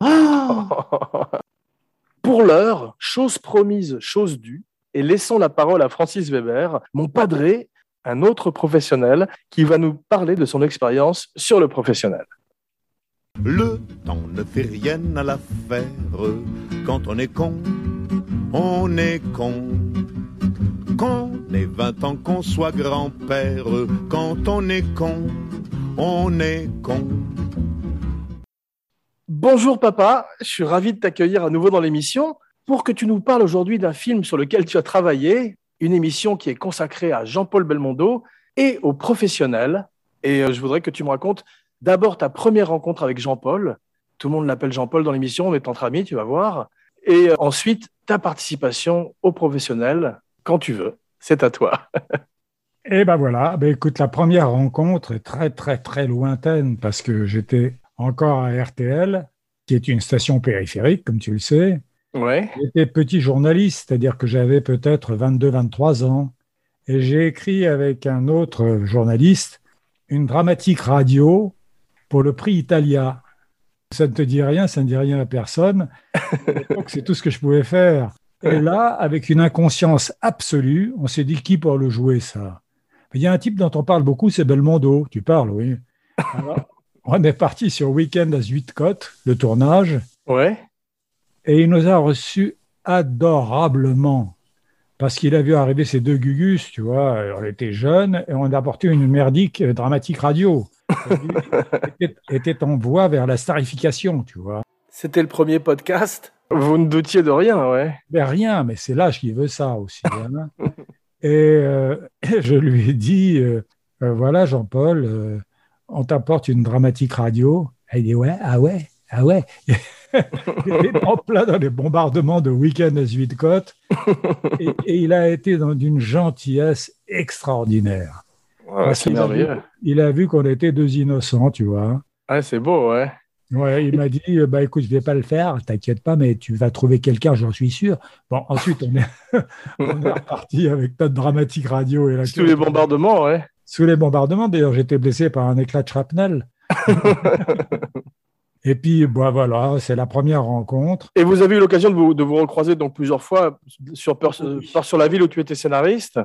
Speaker 1: Pour l'heure, chose promise, chose due, et laissons la parole à Francis Weber, mon padré, un autre professionnel, qui va nous parler de son expérience sur le professionnel.
Speaker 6: Le temps ne fait rien à l'affaire. Quand on est con, on est con. Qu'on ait 20 ans, qu'on soit grand-père. Quand on est con, on est con.
Speaker 1: Bonjour papa, je suis ravi de t'accueillir à nouveau dans l'émission pour que tu nous parles aujourd'hui d'un film sur lequel tu as travaillé, une émission qui est consacrée à Jean-Paul Belmondo et aux professionnels. Et euh, je voudrais que tu me racontes d'abord ta première rencontre avec Jean-Paul. Tout le monde l'appelle Jean-Paul dans l'émission, on est entre amis, tu vas voir. Et euh, ensuite, ta participation aux professionnels quand tu veux. C'est à toi.
Speaker 7: Et ben voilà, ben écoute, la première rencontre est très très très lointaine parce que j'étais encore à RTL, qui est une station périphérique, comme tu le sais.
Speaker 1: Ouais.
Speaker 7: J'étais petit journaliste, c'est-à-dire que j'avais peut-être 22-23 ans. Et j'ai écrit avec un autre journaliste une dramatique radio pour le prix Italia. Ça ne te dit rien, ça ne dit rien à personne. Donc c'est tout ce que je pouvais faire. Et là, avec une inconscience absolue, on s'est dit qui pour le jouer ça? Il y a un type dont on parle beaucoup, c'est Belmondo. Tu parles, oui. Alors, on est parti sur Weekend à Zuidcote, le tournage,
Speaker 1: Ouais.
Speaker 7: Et il nous a reçus adorablement. Parce qu'il a vu arriver ces deux gugus, tu vois, on était jeunes, et on a apporté une merdique dramatique radio. Était, était en voie vers la starification, tu vois.
Speaker 1: C'était le premier podcast? Vous ne doutiez de rien, ouais.
Speaker 7: Ben rien, mais c'est l'âge qui veut ça aussi. hein. Et euh, je lui ai dit, euh, euh, voilà Jean-Paul, euh, on t'apporte une dramatique radio. Elle dit, ouais, ah ouais, ah ouais. il était en plein dans les bombardements de week-end à Zuidcote. et, et il a été dans d'une gentillesse extraordinaire. Parce a vu, il a vu qu'on était deux innocents, tu vois.
Speaker 1: Ouais, c'est beau, ouais.
Speaker 7: Ouais, il m'a dit, euh, bah écoute, je vais pas le faire, t'inquiète pas, mais tu vas trouver quelqu'un, j'en suis sûr. Bon, ensuite, on est, on est reparti avec notre dramatique radio et la
Speaker 1: Sous les bombardements, ouais.
Speaker 7: Sous les bombardements, d'ailleurs, j'étais blessé par un éclat de shrapnel. Et puis, bah, voilà, c'est la première rencontre.
Speaker 1: Et vous avez eu l'occasion de vous, de vous recroiser donc plusieurs fois sur Peur, Peur sur la ville où tu étais scénariste.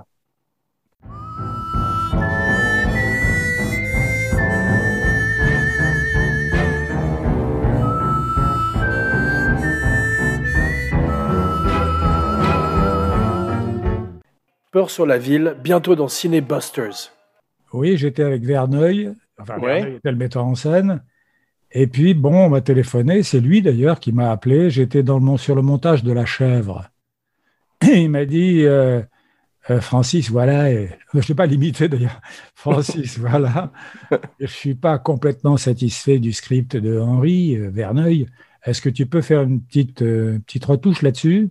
Speaker 1: Peur sur la ville, bientôt dans Ciné Busters.
Speaker 7: Oui, j'étais avec Verneuil, enfin,
Speaker 1: Ouais.
Speaker 7: Verneuil était le metteur en scène. Et puis, bon, on m'a téléphoné, c'est lui d'ailleurs qui m'a appelé. J'étais dans le, sur le montage de La Chèvre. Et il m'a dit, euh, euh, Francis, voilà, je ne l'ai pas limité d'ailleurs, Francis, voilà, je ne suis pas complètement satisfait du script de Henri euh, Verneuil. Est-ce que tu peux faire une petite, petite retouche là-dessus?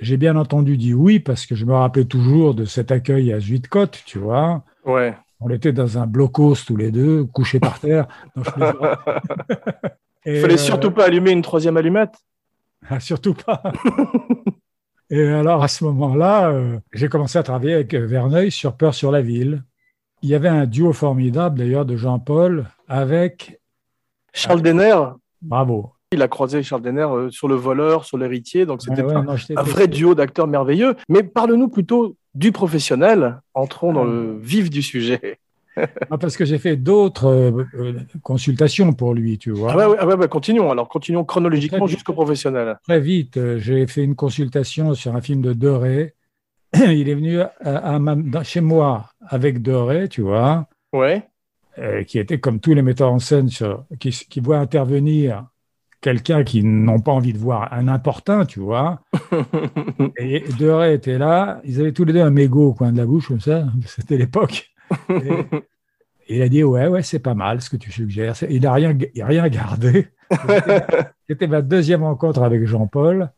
Speaker 7: J'ai bien entendu dit oui, parce que je me rappelais toujours de cet accueil à Zuidcote, tu vois.
Speaker 1: Ouais.
Speaker 7: On était dans un blocos tous les deux, couchés par terre.
Speaker 1: Il
Speaker 7: Et,
Speaker 1: fallait
Speaker 7: euh,
Speaker 1: surtout pas allumer une troisième allumette.
Speaker 7: ah, surtout pas. Et alors, à ce moment-là, euh, j'ai commencé à travailler avec euh, Verneuil sur Peur sur la ville. Il y avait un duo formidable, d'ailleurs, de Jean-Paul avec...
Speaker 1: Charles Denner,
Speaker 7: Bravo.
Speaker 1: il a croisé Charles Denner sur Le Voleur, sur L'Héritier, donc c'était
Speaker 7: ouais,
Speaker 1: un vrai duo d'acteurs merveilleux. Mais parle-nous plutôt du professionnel. Entrons dans le vif du sujet.
Speaker 7: Ah, parce que j'ai fait d'autres euh, euh, consultations pour lui, tu vois.
Speaker 1: Ah ouais, ouais, ah ouais, ouais, continuons. Alors, continuons chronologiquement jusqu'au professionnel.
Speaker 7: Très vite, euh, j'ai fait une consultation sur un film de Doré. Il est venu à- à ma- dans- chez moi avec Doré, tu vois.
Speaker 1: Ouais.
Speaker 7: euh, qui était comme tous les metteurs en scène sur- qui, qui voient intervenir quelqu'un qui n'ont pas envie de voir un importun, tu vois. Et Deray était là, ils avaient tous les deux un mégot au coin de la bouche, comme ça, c'était l'époque. Et il a dit Ouais, ouais, c'est pas mal ce que tu suggères. Il n'a rien, il a rien gardé. C'était- ma deuxième rencontre avec Jean-Paul.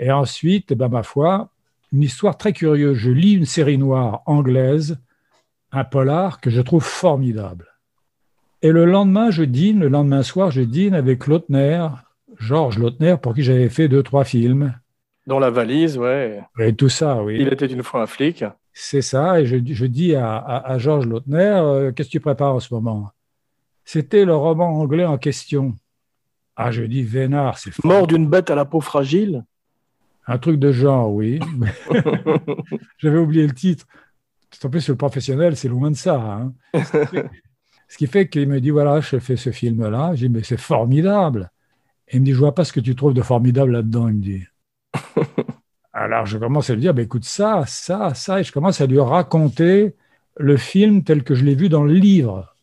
Speaker 7: Et ensuite, ben, ma foi, une histoire très curieuse. Je lis une série noire anglaise, un polar que je trouve formidable. Et le lendemain, je dîne, le lendemain soir, je dîne avec Lautner, Georges Lautner, pour qui j'avais fait deux, trois films.
Speaker 1: Dans la valise, ouais.
Speaker 7: Et tout ça, oui.
Speaker 1: Il était une fois un flic.
Speaker 7: C'est ça. Et je, je dis à, à- à Georges Lautner, euh, qu'est-ce que tu prépares en ce moment? C'était le roman anglais en question. Ah, je dis, Vénard, c'est.
Speaker 1: Mort d'une bête à la peau fragile?
Speaker 7: Un truc de genre, oui. J'avais oublié le titre. En plus, le professionnel, c'est loin de ça. hein. Ce qui fait qu'il me dit, voilà, je fais ce film-là. Je dis, mais c'est formidable. Et il me dit, je vois pas ce que tu trouves de formidable là-dedans, il me dit. Alors, je commence à lui dire, bah, écoute, ça, ça, ça, et je commence à lui raconter le film tel que je l'ai vu dans le livre.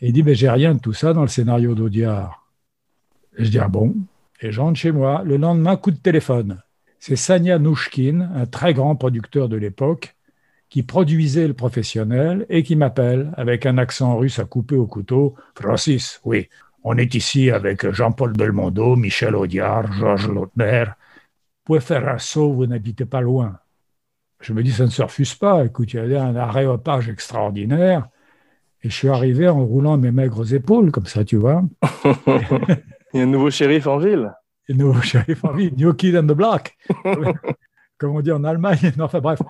Speaker 7: Et il dit, mais j'ai rien de tout ça dans le scénario d'Audiard. Et je dis, ah bon? Et je rentre chez moi. Le lendemain, coup de téléphone. C'est Sanya Nouchkine, un très grand producteur de l'époque, qui produisait le professionnel et qui m'appelle avec un accent russe à couper au couteau. Francis, oui, on est ici avec Jean-Paul Belmondo, Michel Audiard, Georges Lautner. Vous pouvez faire un saut, vous n'habitez pas loin. Je me dis, ça ne se refuse pas. Écoute, il y avait un aréopage extraordinaire. Et je suis arrivé en roulant mes maigres épaules, comme ça, tu vois.
Speaker 1: Il y a un nouveau shérif en ville.
Speaker 7: Et nouveau shérif en ville, New Kid and the Block. comme on dit en Allemagne. Non, enfin bref,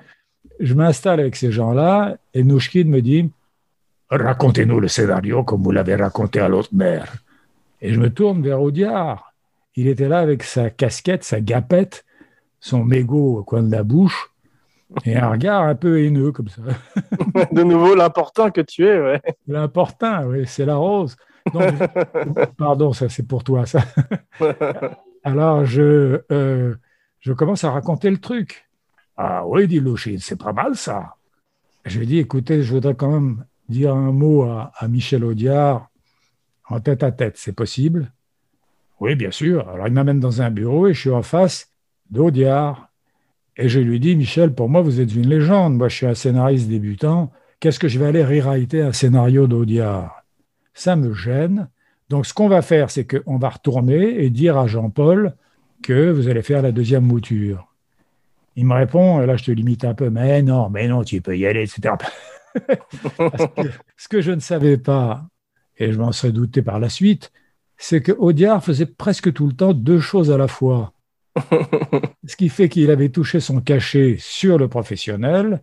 Speaker 7: je m'installe avec ces gens-là et Nouchkid me dit Racontez-nous le scénario comme vous l'avez raconté à l'autre mère. Et je me tourne vers Audiard. Il était là avec sa casquette, sa gapette, son mégot au coin de la bouche et un regard un peu haineux comme ça.
Speaker 1: De nouveau, l'important que tu es, ouais.
Speaker 7: L'important, oui, c'est la rose. Non, je- Pardon, ça c'est pour toi, ça. Alors, je, euh, je commence à raconter le truc. Ah oui, dit Louchine, c'est pas mal ça. Je lui dis, écoutez, je voudrais quand même dire un mot à, Michel Audiard en tête à tête. C'est possible? Oui, bien sûr. Alors, il m'amène dans un bureau et je suis en face d'Audiard. Et je lui dis, Michel, pour moi, vous êtes une légende. Moi, je suis un scénariste débutant. Qu'est-ce que je vais aller rewriter un scénario d'Audiard? Ça me gêne. Donc, ce qu'on va faire, c'est qu'on va retourner et dire à Jean-Paul que vous allez faire la deuxième mouture. Il me répond, là je te limite un peu, mais non, mais non, tu peux y aller, etc. Parce que ce que je ne savais pas, et je m'en serais douté par la suite, c'est que Audiard faisait presque tout le temps deux choses à la fois. Ce qui fait qu'il avait touché son cachet sur le professionnel,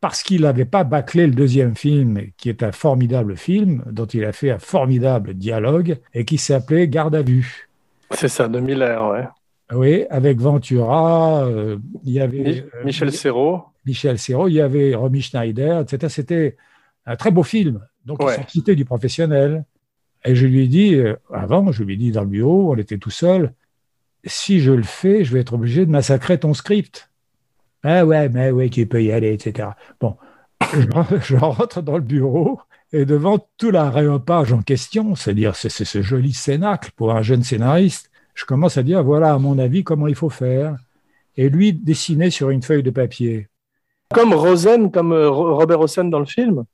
Speaker 7: parce qu'il n'avait pas bâclé le deuxième film, qui est un formidable film, dont il a fait un formidable dialogue, et qui s'appelait Garde à vue.
Speaker 1: C'est ça, de Miller, ouais.
Speaker 7: Oui, avec Ventura, euh, il y avait euh,
Speaker 1: Michel Serrault.
Speaker 7: Michel Serrault, il y avait Romy Schneider, etc. C'était un très beau film. Donc,
Speaker 1: Ouais.
Speaker 7: ils sont du professionnel. Et je lui ai dit, euh, avant, je lui ai dit dans le bureau, on était tout seul, si je le fais, je vais être obligé de massacrer ton script. Ah ouais, mais oui, tu peux y aller, etc. Bon, je, je rentre dans le bureau et devant tout l'aréopage en question, c'est-à-dire c'est c'est ce joli cénacle pour un jeune scénariste, je commence à dire, voilà, à mon avis, comment il faut faire. Et lui dessinait sur une feuille de papier.
Speaker 1: Comme Rosen, comme euh, Ro- Robert Rosen dans le film.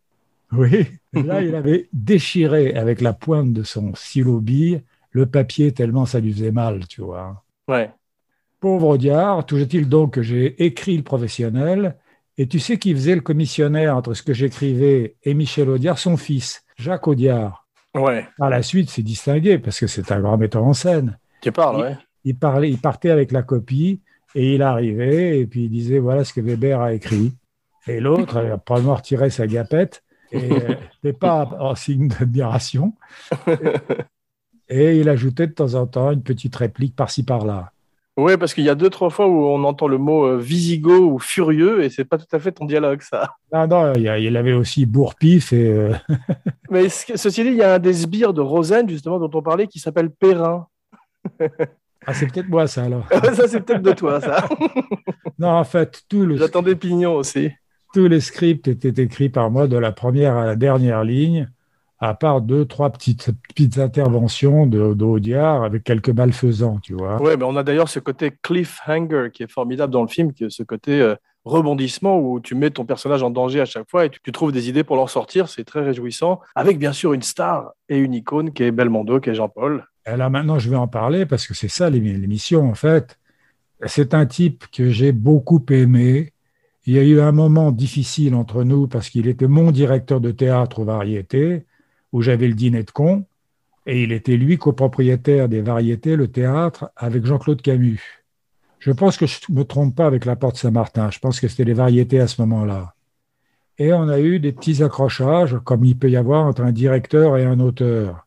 Speaker 7: Oui, là, il avait déchiré avec la pointe de son bille le papier tellement ça lui faisait mal, tu vois.
Speaker 1: Ouais.
Speaker 7: Pauvre Audiard, toujours-il donc que j'ai écrit le professionnel, et tu sais qui faisait le commissionnaire entre ce que j'écrivais et Michel Audiard, son fils, Jacques Audiard.
Speaker 1: Ouais.
Speaker 7: Par la suite, c'est distingué parce que c'est un grand metteur en scène.
Speaker 1: Tu parles, ouais.
Speaker 7: Il, parlait, il partait avec la copie et il arrivait et puis il disait voilà ce que Weber a écrit. Et l'autre a probablement retiré sa gapette et euh, c'était pas en signe d'admiration. Et il ajoutait de temps en temps une petite réplique par-ci par-là.
Speaker 1: Ouais, parce qu'il y a deux, trois fois où on entend le mot euh, visigoth ou furieux et c'est pas tout à fait ton dialogue, ça.
Speaker 7: Non, non, il, y a- il avait aussi bourre-pif et euh,
Speaker 1: Mais ce- ceci dit, il y a un des sbires de Rosen, justement, dont on parlait, qui s'appelle Perrin.
Speaker 7: Ah, c'est peut-être moi ça alors.
Speaker 1: ça, c'est peut-être de toi, ça.
Speaker 7: Non, en fait, tout le,
Speaker 1: J'attendais Pignon aussi.
Speaker 7: tous les scripts étaient écrits par moi de la première à la dernière ligne, à part deux, trois petites, petites interventions de, d'Audiard avec quelques malfaisants, tu vois.
Speaker 1: Ouais, mais on a d'ailleurs ce côté cliffhanger qui est formidable dans le film, qui est ce côté euh, rebondissement où tu mets ton personnage en danger à chaque fois et tu, tu trouves des idées pour l'en sortir. C'est très réjouissant. Avec bien sûr une star et une icône qui est Belmondo, qui est Jean-Paul.
Speaker 7: Là, maintenant, je vais en parler parce que c'est ça l'ém- l'émission, en fait. C'est un type que j'ai beaucoup aimé. Il y a eu un moment difficile entre nous parce qu'il était mon directeur de théâtre aux variétés, où j'avais le dîner de con, et il était lui copropriétaire des variétés, le théâtre, avec Jean-Claude Camus. Je pense que je ne me trompe pas avec la Porte Saint-Martin. Je pense que c'était les variétés à ce moment-là. Et on a eu des petits accrochages, comme il peut y avoir entre un directeur et un auteur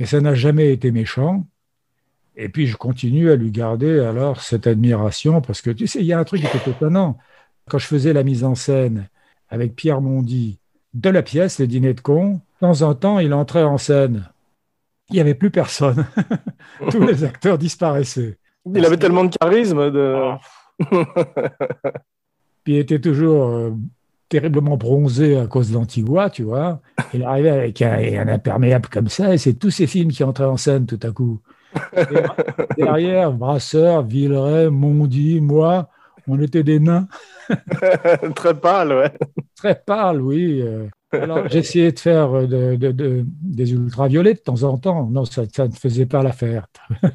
Speaker 7: mais ça n'a jamais été méchant. Et puis je continue à lui garder alors cette admiration parce que tu sais, il y a un truc qui était étonnant. Quand je faisais la mise en scène avec Pierre Mondy de la pièce Le Dîner de con, de temps en temps, il entrait en scène. Il n'y avait plus personne. Tous les acteurs disparaissaient.
Speaker 1: Il avait tellement de charisme. De...
Speaker 7: Puis il était toujours euh, terriblement bronzé à cause de l'Antigua, tu vois. Il arrivait avec un, un imperméable comme ça, et c'est tous ces films qui entraient en scène tout à coup. Et derrière, Brasseur, Villeray, Mondy, moi, on était des nains
Speaker 1: Très pâle, ouais.
Speaker 7: très pâles, oui. Alors j'essayais de faire euh, de- de- de- des ultraviolets de temps en temps. Non, ça, ça ne faisait pas l'affaire.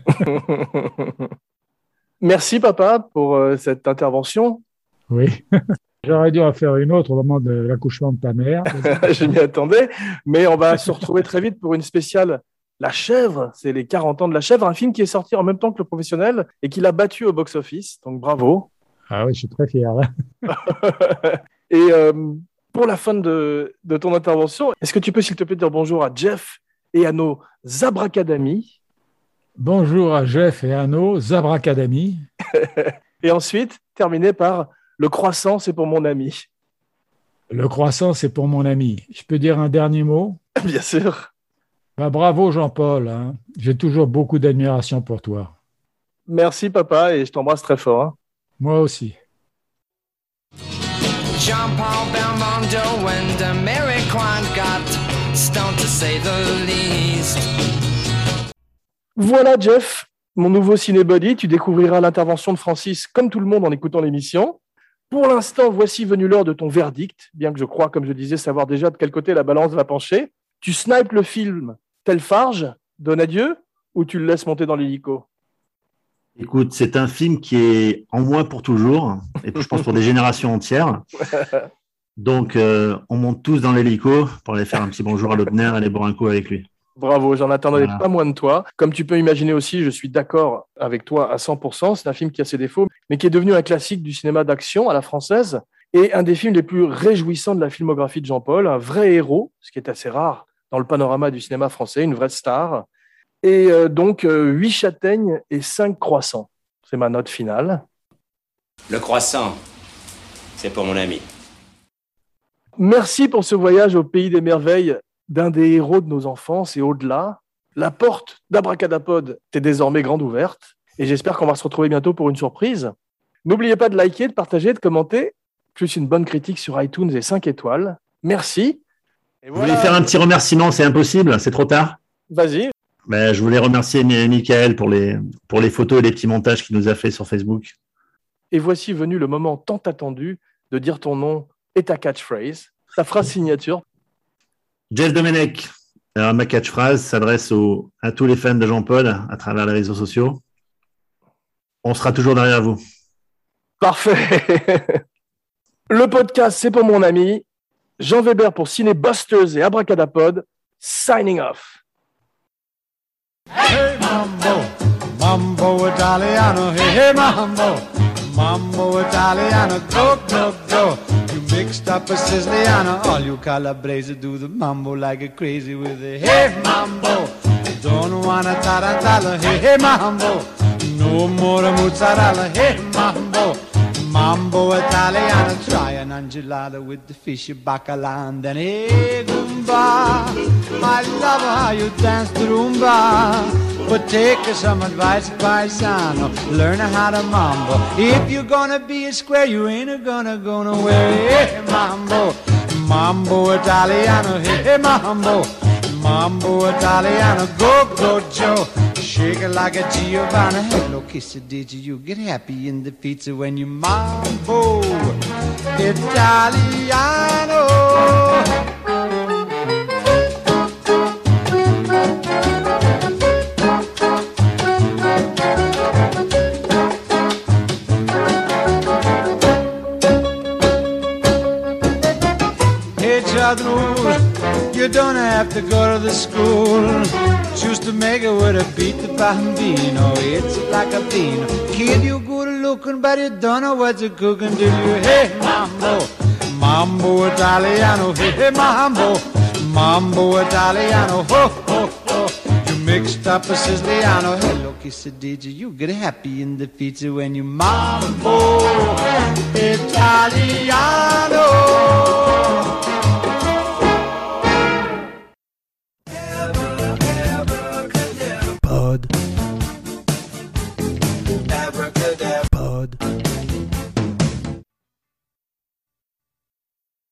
Speaker 1: Merci, papa, pour euh, cette intervention.
Speaker 7: Oui. J'aurais dû en faire une autre au moment de l'accouchement de ta mère.
Speaker 1: Je m'y attendais, mais on va se retrouver très vite pour une spéciale La chèvre, c'est les 40 ans de la chèvre, un film qui est sorti en même temps que le professionnel et qui l'a battu au box-office, donc bravo.
Speaker 7: Ah oui, je suis très fier.
Speaker 1: Et euh, pour la fin de, de ton intervention, est-ce que tu peux s'il te plaît dire bonjour à Jeff et à nos abracadamis
Speaker 7: Bonjour à Jeff et à nos Zabracadami.
Speaker 1: et ensuite terminer par le croissant, c'est pour mon ami.
Speaker 7: Le croissant, c'est pour mon ami. Je peux dire un dernier mot?
Speaker 1: Bien sûr.
Speaker 7: Bah, Bravo Jean-Paul. hein. J'ai toujours beaucoup d'admiration pour toi.
Speaker 1: Merci papa et je t'embrasse très fort. hein.
Speaker 7: Moi aussi.
Speaker 8: Jean Paul Belmondo and got stoned to say the least.
Speaker 1: Voilà Jeff, mon nouveau cinébody. Tu découvriras l'intervention de Francis comme tout le monde en écoutant l'émission. Pour l'instant, voici venu l'heure de ton verdict, bien que je crois, comme je disais, savoir déjà de quel côté la balance va pencher. Tu snipes le film tel Farge, Donne adieu, ou tu le laisses monter dans l'hélico?
Speaker 2: Écoute, c'est un film qui est en moi pour toujours, et je pense pour des générations entières. Donc, euh, on monte tous dans l'hélico pour aller faire un petit bonjour à l'Audner et aller boire un coup avec lui.
Speaker 1: Bravo, j'en attendais
Speaker 2: Voilà.
Speaker 1: pas moins de toi. Comme tu peux imaginer aussi, je suis d'accord avec toi à 100%. C'est un film qui a ses défauts, mais qui est devenu un classique du cinéma d'action à la française et un des films les plus réjouissants de la filmographie de Jean-Paul. Un vrai héros, ce qui est assez rare dans le panorama du cinéma français, une vraie star. Et euh, donc, euh, 8 châtaignes et 5 croissants. C'est ma note finale.
Speaker 5: Le croissant, c'est pour mon ami.
Speaker 1: Merci pour ce voyage au pays des merveilles d'un des héros de nos enfances et au-delà. La porte d'Abracadapod est désormais grande ouverte et j'espère qu'on va se retrouver bientôt pour une surprise. N'oubliez pas de liker, de partager, de commenter, plus une bonne critique sur iTunes et 5 étoiles. Merci. Et
Speaker 2: Vous voulez faire un petit remerciement C'est impossible C'est trop tard
Speaker 1: Vas-y.
Speaker 2: Ben, Je voulais remercier Mi- Michael pour les, pour les photos et les petits montages qu'il nous a fait sur Facebook.
Speaker 1: Et voici venu le moment tant attendu de dire ton nom et ta catchphrase, ta phrase signature.
Speaker 2: Jeff Domenech. Alors, ma catchphrase s'adresse à tous les fans de Jean-Paul à travers les réseaux sociaux. On sera toujours derrière vous.
Speaker 1: Parfait. Le podcast, c'est pour mon ami Jean Weber pour Ciné Busters et Abracadapod. Signing off.
Speaker 3: Hey mambo, mambo Italiano, hey hey mambo, mambo Italiano, go go go. You mixed up a Siciliano, all you Calabrese do the mambo like a crazy with a hey mambo. Don't wanna tarantella, hey hey mambo, no more mozzarella, hey mambo. Mambo Italiano, try an angelada with the fish bacala and then hey Goomba. I love how you dance the rumba. But take some advice, paisano. Learn how to mambo. If you're gonna be a square, you ain't a gonna go nowhere. Hey, mambo, mambo Italiano. Hey, mambo, mambo Italiano. Go, go, Joe. Shake it like a Giovanna. Hello, did you? Get happy in the pizza when you mambo Italiano. Chadru, you don't have to go to the school. Choose to make it with a beat the bambino. It's like a bean. Kid, you good looking, but you don't know what you're cooking, do you? Hey, mambo, mambo Italiano. Hey, hey, mambo, mambo Italiano. Ho, ho, ho. You mixed up a Siciliano. Hello, quesadilla. You get happy in the pizza when you mambo Italiano.